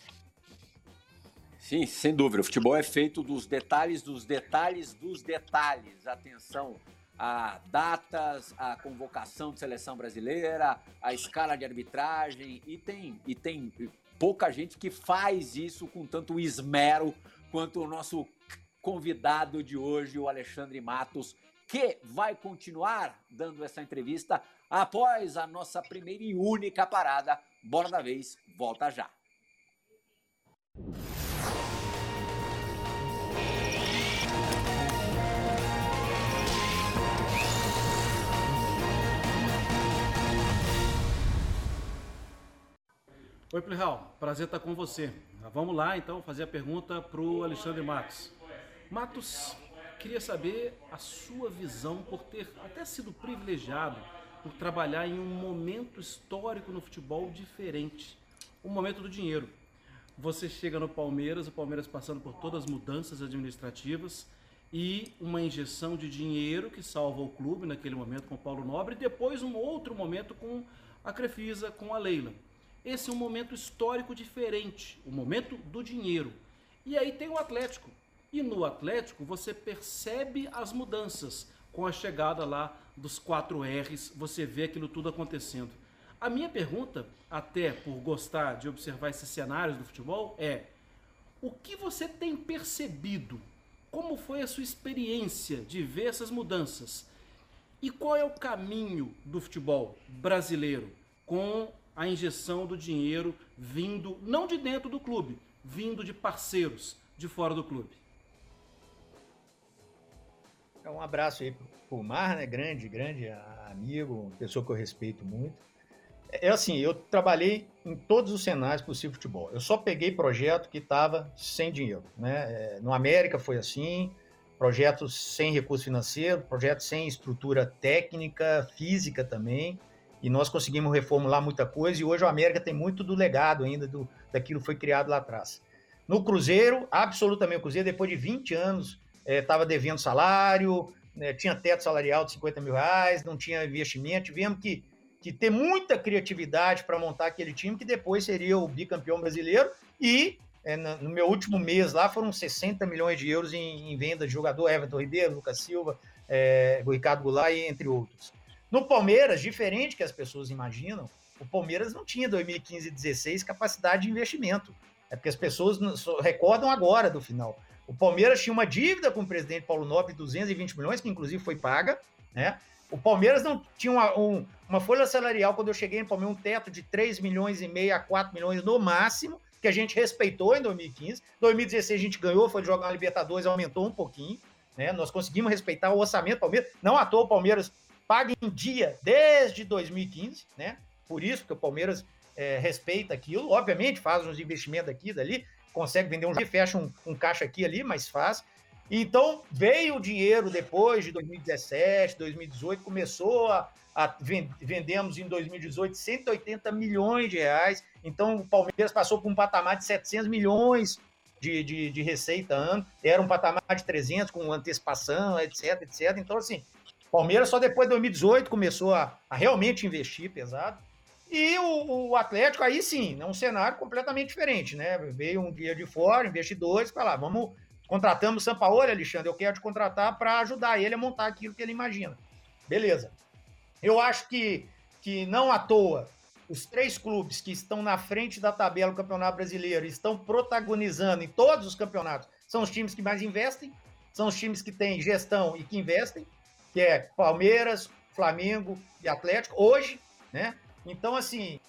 Sim, sem dúvida. O futebol é feito dos detalhes, dos detalhes, dos detalhes. Atenção a datas, a convocação de seleção brasileira, a escala de arbitragem e tem, e tem pouca gente que faz isso com tanto esmero quanto o nosso convidado de hoje, o Alexandre Matos, que vai continuar dando essa entrevista após a nossa primeira e única parada. Bora da vez, volta já. Oi, Plihal, prazer estar com você. Vamos lá, então, fazer a pergunta para o Alexandre Matos. Matos, queria saber a sua visão por ter até sido privilegiado por trabalhar em um momento histórico no futebol diferente, o momento do dinheiro. Você chega no Palmeiras, o Palmeiras passando por todas as mudanças administrativas e uma injeção de dinheiro que salva o clube naquele momento com o Paulo Nobre, e depois um outro momento com a Crefisa, com a Leila. Esse é um momento histórico diferente, o momento do dinheiro. E aí tem o Atlético. E no Atlético você percebe as mudanças. Com a chegada lá dos 4 R's, você vê aquilo tudo acontecendo. A minha pergunta, até por gostar de observar esses cenários do futebol, é: o que você tem percebido? Como foi a sua experiência de ver essas mudanças? E qual é o caminho do futebol brasileiro com a injeção do dinheiro vindo, não de dentro do clube, vindo de parceiros de fora do clube. É um abraço aí pro Mar, né? Grande, grande amigo, pessoa que eu respeito muito. É, é assim, eu trabalhei em todos os cenários possível futebol. Eu só peguei projeto que estava sem dinheiro, né? É, no América foi assim, projetos sem recurso financeiro, projetos sem estrutura técnica, física também e nós conseguimos reformular muita coisa e hoje o América tem muito do legado ainda do, daquilo que foi criado lá atrás. No Cruzeiro, absolutamente o Cruzeiro, depois de 20 anos, estava eh, devendo salário, né, tinha teto salarial de 50 mil reais, não tinha investimento, tivemos que, que ter muita criatividade para montar aquele time que depois seria o bicampeão brasileiro e é, no meu último mês lá foram 60 milhões de euros em, em venda de jogador, Everton Ribeiro, Lucas Silva, é, Ricardo Goulart, entre outros. No Palmeiras, diferente que as pessoas imaginam, o Palmeiras não tinha 2015 e 2016 capacidade de investimento. É porque as pessoas recordam agora do final. O Palmeiras tinha uma dívida com o presidente Paulo Nobre de 220 milhões, que inclusive foi paga, né? O Palmeiras não tinha uma, um, uma folha salarial, quando eu cheguei no Palmeiras, um teto de 3 milhões e meio a 4 milhões no máximo, que a gente respeitou em 2015. 2016 a gente ganhou, foi jogar na Libertadores, aumentou um pouquinho, né? Nós conseguimos respeitar o orçamento do Palmeiras. Não à toa o Palmeiras paga em dia desde 2015, né? Por isso que o Palmeiras é, respeita aquilo. Obviamente, faz uns investimentos aqui e dali, consegue vender um fecha um, um caixa aqui ali, mas faz. Então, veio o dinheiro depois de 2017, 2018, começou a, a vendemos em 2018 180 milhões de reais. Então, o Palmeiras passou por um patamar de 700 milhões de, de, de receita ano. Era um patamar de 300 com antecipação, etc, etc. Então, assim, Palmeiras só depois de 2018 começou a, a realmente investir pesado. E o, o, Atlético, aí sim, é um cenário completamente diferente, né? Veio um dia de fora, investidores, para lá, vamos, contratamos o Sampaoli, Alexandre, eu quero te contratar para ajudar ele a montar aquilo que ele imagina. Beleza. Eu acho que, que não à toa, os três clubes que estão na frente da tabela do Campeonato Brasileiro estão protagonizando em todos os campeonatos, são os times que mais investem, são os times que têm gestão e que investem que é Palmeiras, Flamengo e Atlético, hoje, né? Então, assim,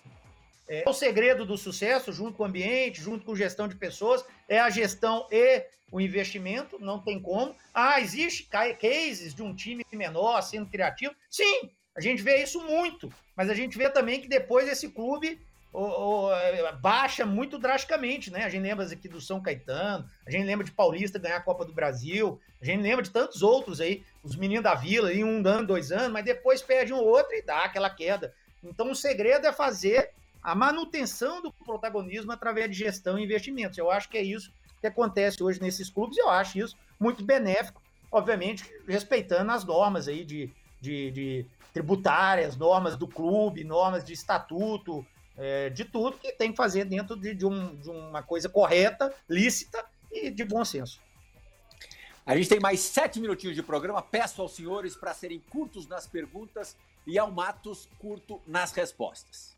é, o segredo do sucesso, junto com o ambiente, junto com gestão de pessoas, é a gestão e o investimento, não tem como. Ah, existe cases de um time menor sendo criativo? Sim, a gente vê isso muito, mas a gente vê também que depois esse clube baixa muito drasticamente, né? A gente lembra aqui do São Caetano, a gente lembra de Paulista ganhar a Copa do Brasil, a gente lembra de tantos outros aí, os meninos da Vila, em um ano, dois anos, mas depois perde um outro e dá aquela queda. Então o segredo é fazer a manutenção do protagonismo através de gestão e investimentos. Eu acho que é isso que acontece hoje nesses clubes, e eu acho isso muito benéfico, obviamente, respeitando as normas aí de, de, de tributárias, normas do clube, normas de estatuto, é, de tudo que tem que fazer dentro de, de, um, de uma coisa correta, lícita e de bom senso. A gente tem mais sete minutinhos de programa. Peço aos senhores para serem curtos nas perguntas e ao Matos curto nas respostas.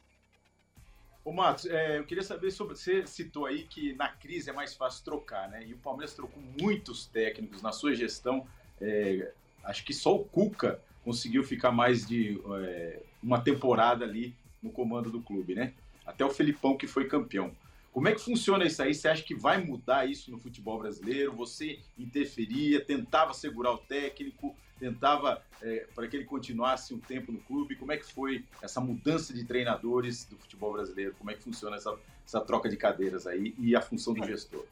Ô Matos, é, eu queria saber sobre. Você citou aí que na crise é mais fácil trocar, né? E o Palmeiras trocou muitos técnicos na sua gestão. É, acho que só o Cuca conseguiu ficar mais de é, uma temporada ali no comando do clube, né? Até o Felipão que foi campeão. Como é que funciona isso aí? Você acha que vai mudar isso no futebol brasileiro? Você interferia, tentava segurar o técnico, tentava é, para que ele continuasse um tempo no clube? Como é que foi essa mudança de treinadores do futebol brasileiro? Como é que funciona essa, essa troca de cadeiras aí e a função do gestor?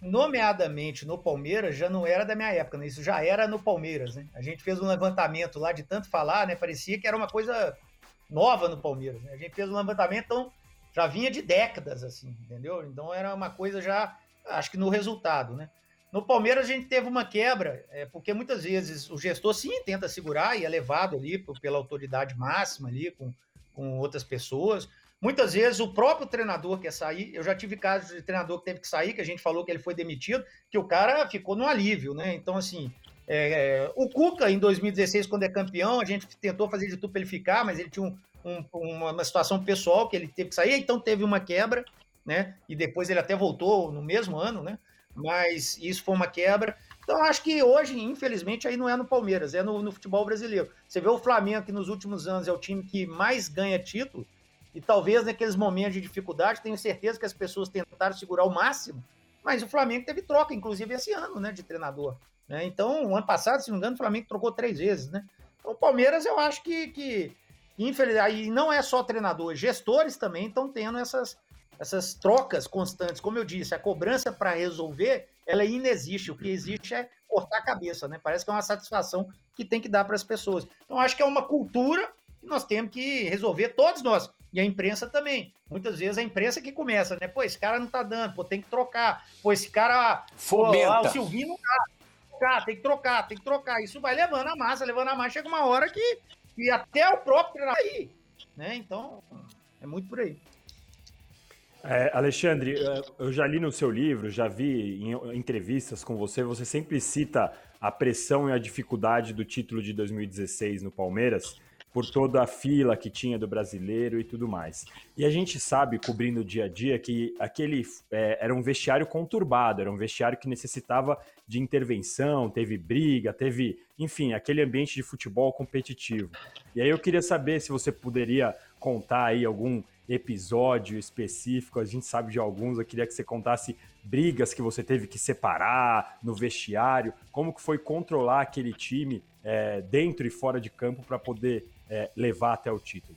Nomeadamente no Palmeiras, já não era da minha época, né? Isso já era no Palmeiras, né? A gente fez um levantamento lá de tanto falar, né? Parecia que era uma coisa nova no Palmeiras. Né? A gente fez um levantamento, então já vinha de décadas, assim, entendeu? Então era uma coisa já, acho que no resultado, né? No Palmeiras a gente teve uma quebra, é, porque muitas vezes o gestor sim tenta segurar e é levado ali pela autoridade máxima ali com, com outras pessoas. Muitas vezes o próprio treinador quer sair. Eu já tive casos de treinador que teve que sair, que a gente falou que ele foi demitido, que o cara ficou no alívio, né? Então, assim, é, o Cuca, em 2016, quando é campeão, a gente tentou fazer de tudo para ele ficar, mas ele tinha um, um, uma situação pessoal que ele teve que sair, então teve uma quebra, né? E depois ele até voltou no mesmo ano, né? Mas isso foi uma quebra. Então, acho que hoje, infelizmente, aí não é no Palmeiras, é no, no futebol brasileiro. Você vê o Flamengo, que nos últimos anos é o time que mais ganha título, e talvez naqueles momentos de dificuldade, tenho certeza que as pessoas tentaram segurar o máximo, mas o Flamengo teve troca, inclusive esse ano, né, de treinador. Né? Então, ano passado, se não me engano, o Flamengo trocou três vezes, né? Então, o Palmeiras, eu acho que, que infelizmente, aí não é só treinador, gestores também estão tendo essas, essas trocas constantes. Como eu disse, a cobrança para resolver, ela inexiste. O que existe é cortar a cabeça, né? Parece que é uma satisfação que tem que dar para as pessoas. Então, acho que é uma cultura que nós temos que resolver, todos nós. E a imprensa também. Muitas vezes a imprensa que começa, né? Pô, esse cara não tá dando, pô, tem que trocar. Pô, esse cara. Fomenta. Pô, ah, o Silvinho não dá trocar, tem que trocar, tem que trocar. Isso vai levando a massa, levando a massa, chega uma hora que, que até o próprio treinador aí, né? Então, é muito por aí. É, Alexandre, eu já li no seu livro, já vi em entrevistas com você, você sempre cita a pressão e a dificuldade do título de 2016 no Palmeiras por toda a fila que tinha do brasileiro e tudo mais. E a gente sabe, cobrindo o dia a dia, que aquele é, era um vestiário conturbado, era um vestiário que necessitava de intervenção, teve briga, teve, enfim, aquele ambiente de futebol competitivo. E aí eu queria saber se você poderia contar aí algum episódio específico? A gente sabe de alguns, eu queria que você contasse brigas que você teve que separar no vestiário, como que foi controlar aquele time é, dentro e fora de campo para poder é, levar até o título.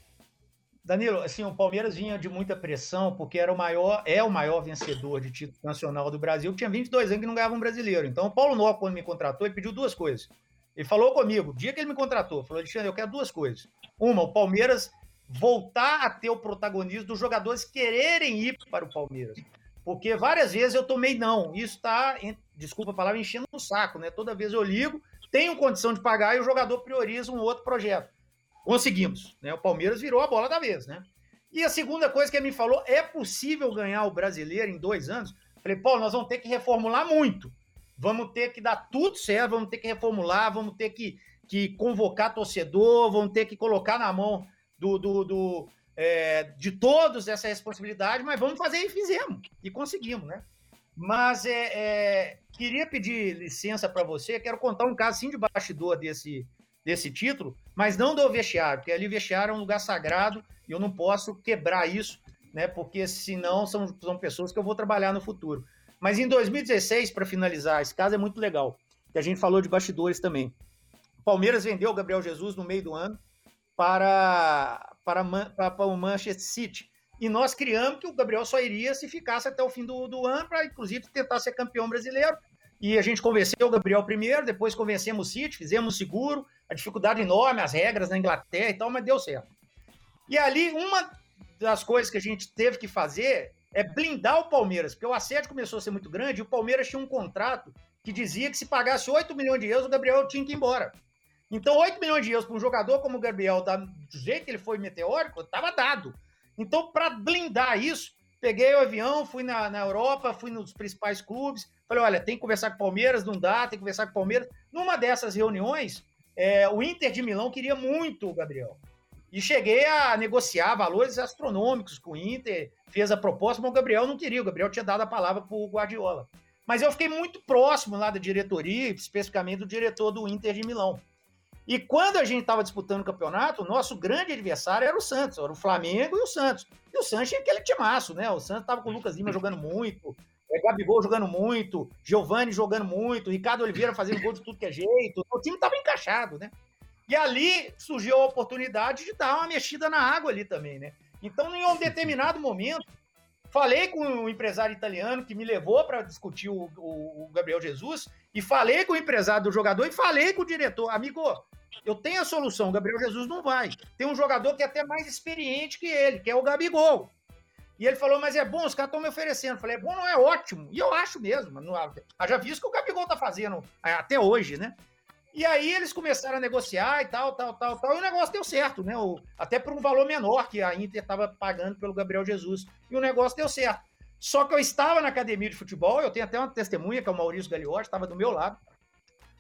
Danilo, assim, o Palmeiras vinha de muita pressão, porque era o maior, é o maior vencedor de título nacional do Brasil, tinha 22 anos que não ganhava um brasileiro. Então, o Paulo Nó, quando me contratou, ele pediu duas coisas. Ele falou comigo, dia que ele me contratou, falou, Alexandre, eu quero duas coisas. Uma, o Palmeiras voltar a ter o protagonismo dos jogadores quererem ir para o Palmeiras. Porque várias vezes eu tomei não. Isso está, desculpa a palavra, enchendo o saco, né? Toda vez eu ligo, tenho condição de pagar e o jogador prioriza um outro projeto. Conseguimos, né? O Palmeiras virou a bola da vez, né? E a segunda coisa que ele me falou, é possível ganhar o brasileiro em dois anos? Falei, Paulo, nós vamos ter que reformular muito. Vamos ter que dar tudo certo, vamos ter que reformular, vamos ter que, que convocar torcedor, vamos ter que colocar na mão do, do, do é, de todos essa responsabilidade, mas vamos fazer e fizemos. E conseguimos, né? Mas é, é queria pedir licença para você, quero contar um caso assim de bastidor desse, desse título, mas não do vestiário, porque ali o vestiário é um lugar sagrado e eu não posso quebrar isso, né? Porque senão são, são pessoas que eu vou trabalhar no futuro. Mas em 2016, para finalizar, esse caso é muito legal, que a gente falou de bastidores também. O Palmeiras vendeu o Gabriel Jesus no meio do ano para, para, para, para o Manchester City. E nós criamos que o Gabriel só iria se ficasse até o fim do, do ano, para inclusive tentar ser campeão brasileiro. E a gente convenceu o Gabriel primeiro, depois convencemos o City, fizemos seguro, a dificuldade enorme, as regras na Inglaterra e tal, mas deu certo. E ali, uma das coisas que a gente teve que fazer é blindar o Palmeiras, porque o assédio começou a ser muito grande e o Palmeiras tinha um contrato que dizia que se pagasse 8 milhões de euros, o Gabriel tinha que ir embora. Então, 8 milhões de euros para um jogador como o Gabriel, do jeito que ele foi meteórico, estava dado. Então, para blindar isso, peguei o avião, fui na, na Europa, fui nos principais clubes, falei, olha, tem que conversar com o Palmeiras, não dá, tem que conversar com o Palmeiras. Numa dessas reuniões, é, o Inter de Milão queria muito o Gabriel. E cheguei a negociar valores astronômicos com o Inter, fez a proposta, mas o Gabriel não queria. O Gabriel tinha dado a palavra para o Guardiola. Mas eu fiquei muito próximo lá da diretoria, especificamente do diretor do Inter de Milão. E quando a gente estava disputando o campeonato, o nosso grande adversário era o Santos, era o Flamengo e o Santos. E o Santos tinha aquele timaço, né? O Santos estava com o Lucas Lima jogando muito, é, Gabigol jogando muito, Giovani jogando muito, Ricardo Oliveira fazendo gol de tudo que é jeito. O time estava encaixado, né? E ali surgiu a oportunidade de dar uma mexida na água ali também, né? Então, em um determinado momento, falei com o empresário italiano que me levou para discutir o, o, o, Gabriel Jesus e falei com o empresário do jogador e falei com o diretor, amigo, eu tenho a solução, o Gabriel Jesus não vai. Tem um jogador que é até mais experiente que ele, que é o Gabigol. E ele falou, mas é bom, os caras estão me oferecendo. Eu falei, é bom, não é ótimo. E eu acho mesmo. Não, já vi isso que o Gabigol tá fazendo é, até hoje, né? E aí eles começaram a negociar e tal, tal, tal, tal. E o negócio deu certo, né? Até por um valor menor que a Inter estava pagando pelo Gabriel Jesus. E o negócio deu certo. Só que eu estava na academia de futebol, eu tenho até uma testemunha, que é o Maurício Gagliotti, estava do meu lado.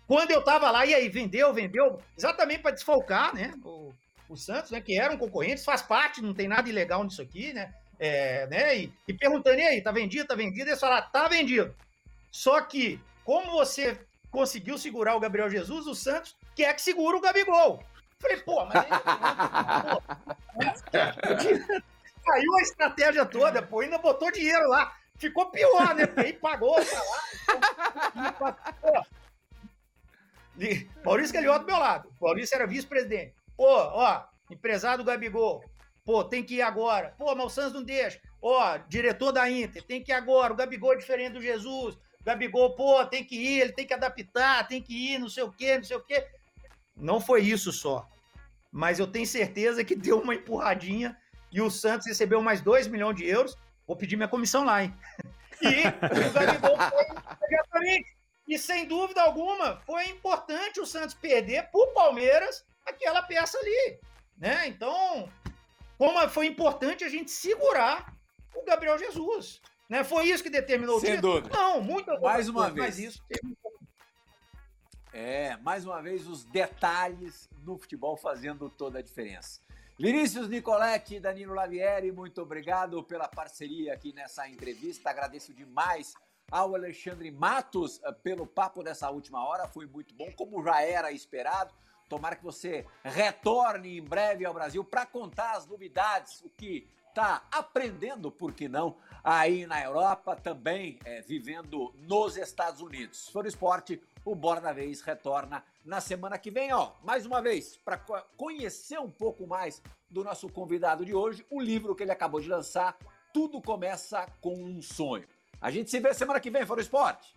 Quando eu estava lá, e aí, vendeu, vendeu, exatamente para desfalcar, né? O, o Santos, né? Que eram concorrentes, faz parte, não tem nada ilegal nisso aqui, né? É, né? E, e, perguntando, e aí, tá vendido, tá vendido? Eles falaram, tá vendido. Só que, como você conseguiu segurar o Gabriel Jesus, o Santos quer que segura o Gabigol. Falei, pô, mas caiu a estratégia toda, pô, ainda botou dinheiro lá. Ficou pior, né? Aí pagou, tá lá. Maurício do meu lado. Maurício era vice-presidente. Pô, ó, empresário do Gabigol, Pô, tem que ir agora. Pô, mas o Santos não deixa. Ó, diretor da Inter, tem que ir agora. O Gabigol é diferente do Jesus. O Gabigol, pô, tem que ir, ele tem que adaptar, tem que ir, não sei o quê, não sei o quê. Não foi isso só. Mas eu tenho certeza que deu uma empurradinha e o Santos recebeu mais 2 milhões de euros. Vou pedir minha comissão lá, hein? E o Gabigol foi imediatamente. E sem dúvida alguma, foi importante o Santos perder para o Palmeiras aquela peça ali. Né? Então, como foi importante a gente segurar o Gabriel Jesus. Né? Foi isso que determinou Sem o título? Dúvida. Não, muito Mais uma vez. Mas isso É, mais uma vez, os detalhes no futebol fazendo toda a diferença. Vinícius Nicoletti Danilo Lavieri, muito obrigado pela parceria aqui nessa entrevista. Agradeço demais ao Alexandre Matos eh, pelo papo dessa última hora. Foi muito bom, como já era esperado. Tomara que você retorne em breve ao Brasil para contar as novidades, o que está aprendendo, por que não, aí na Europa, também é, vivendo nos Estados Unidos. For Esporte, o Bora da Vez retorna na semana que vem, ó. Mais uma vez, para conhecer um pouco mais do nosso convidado de hoje, o livro que ele acabou de lançar, Tudo Começa com um Sonho. A gente se vê semana que vem, For Esporte.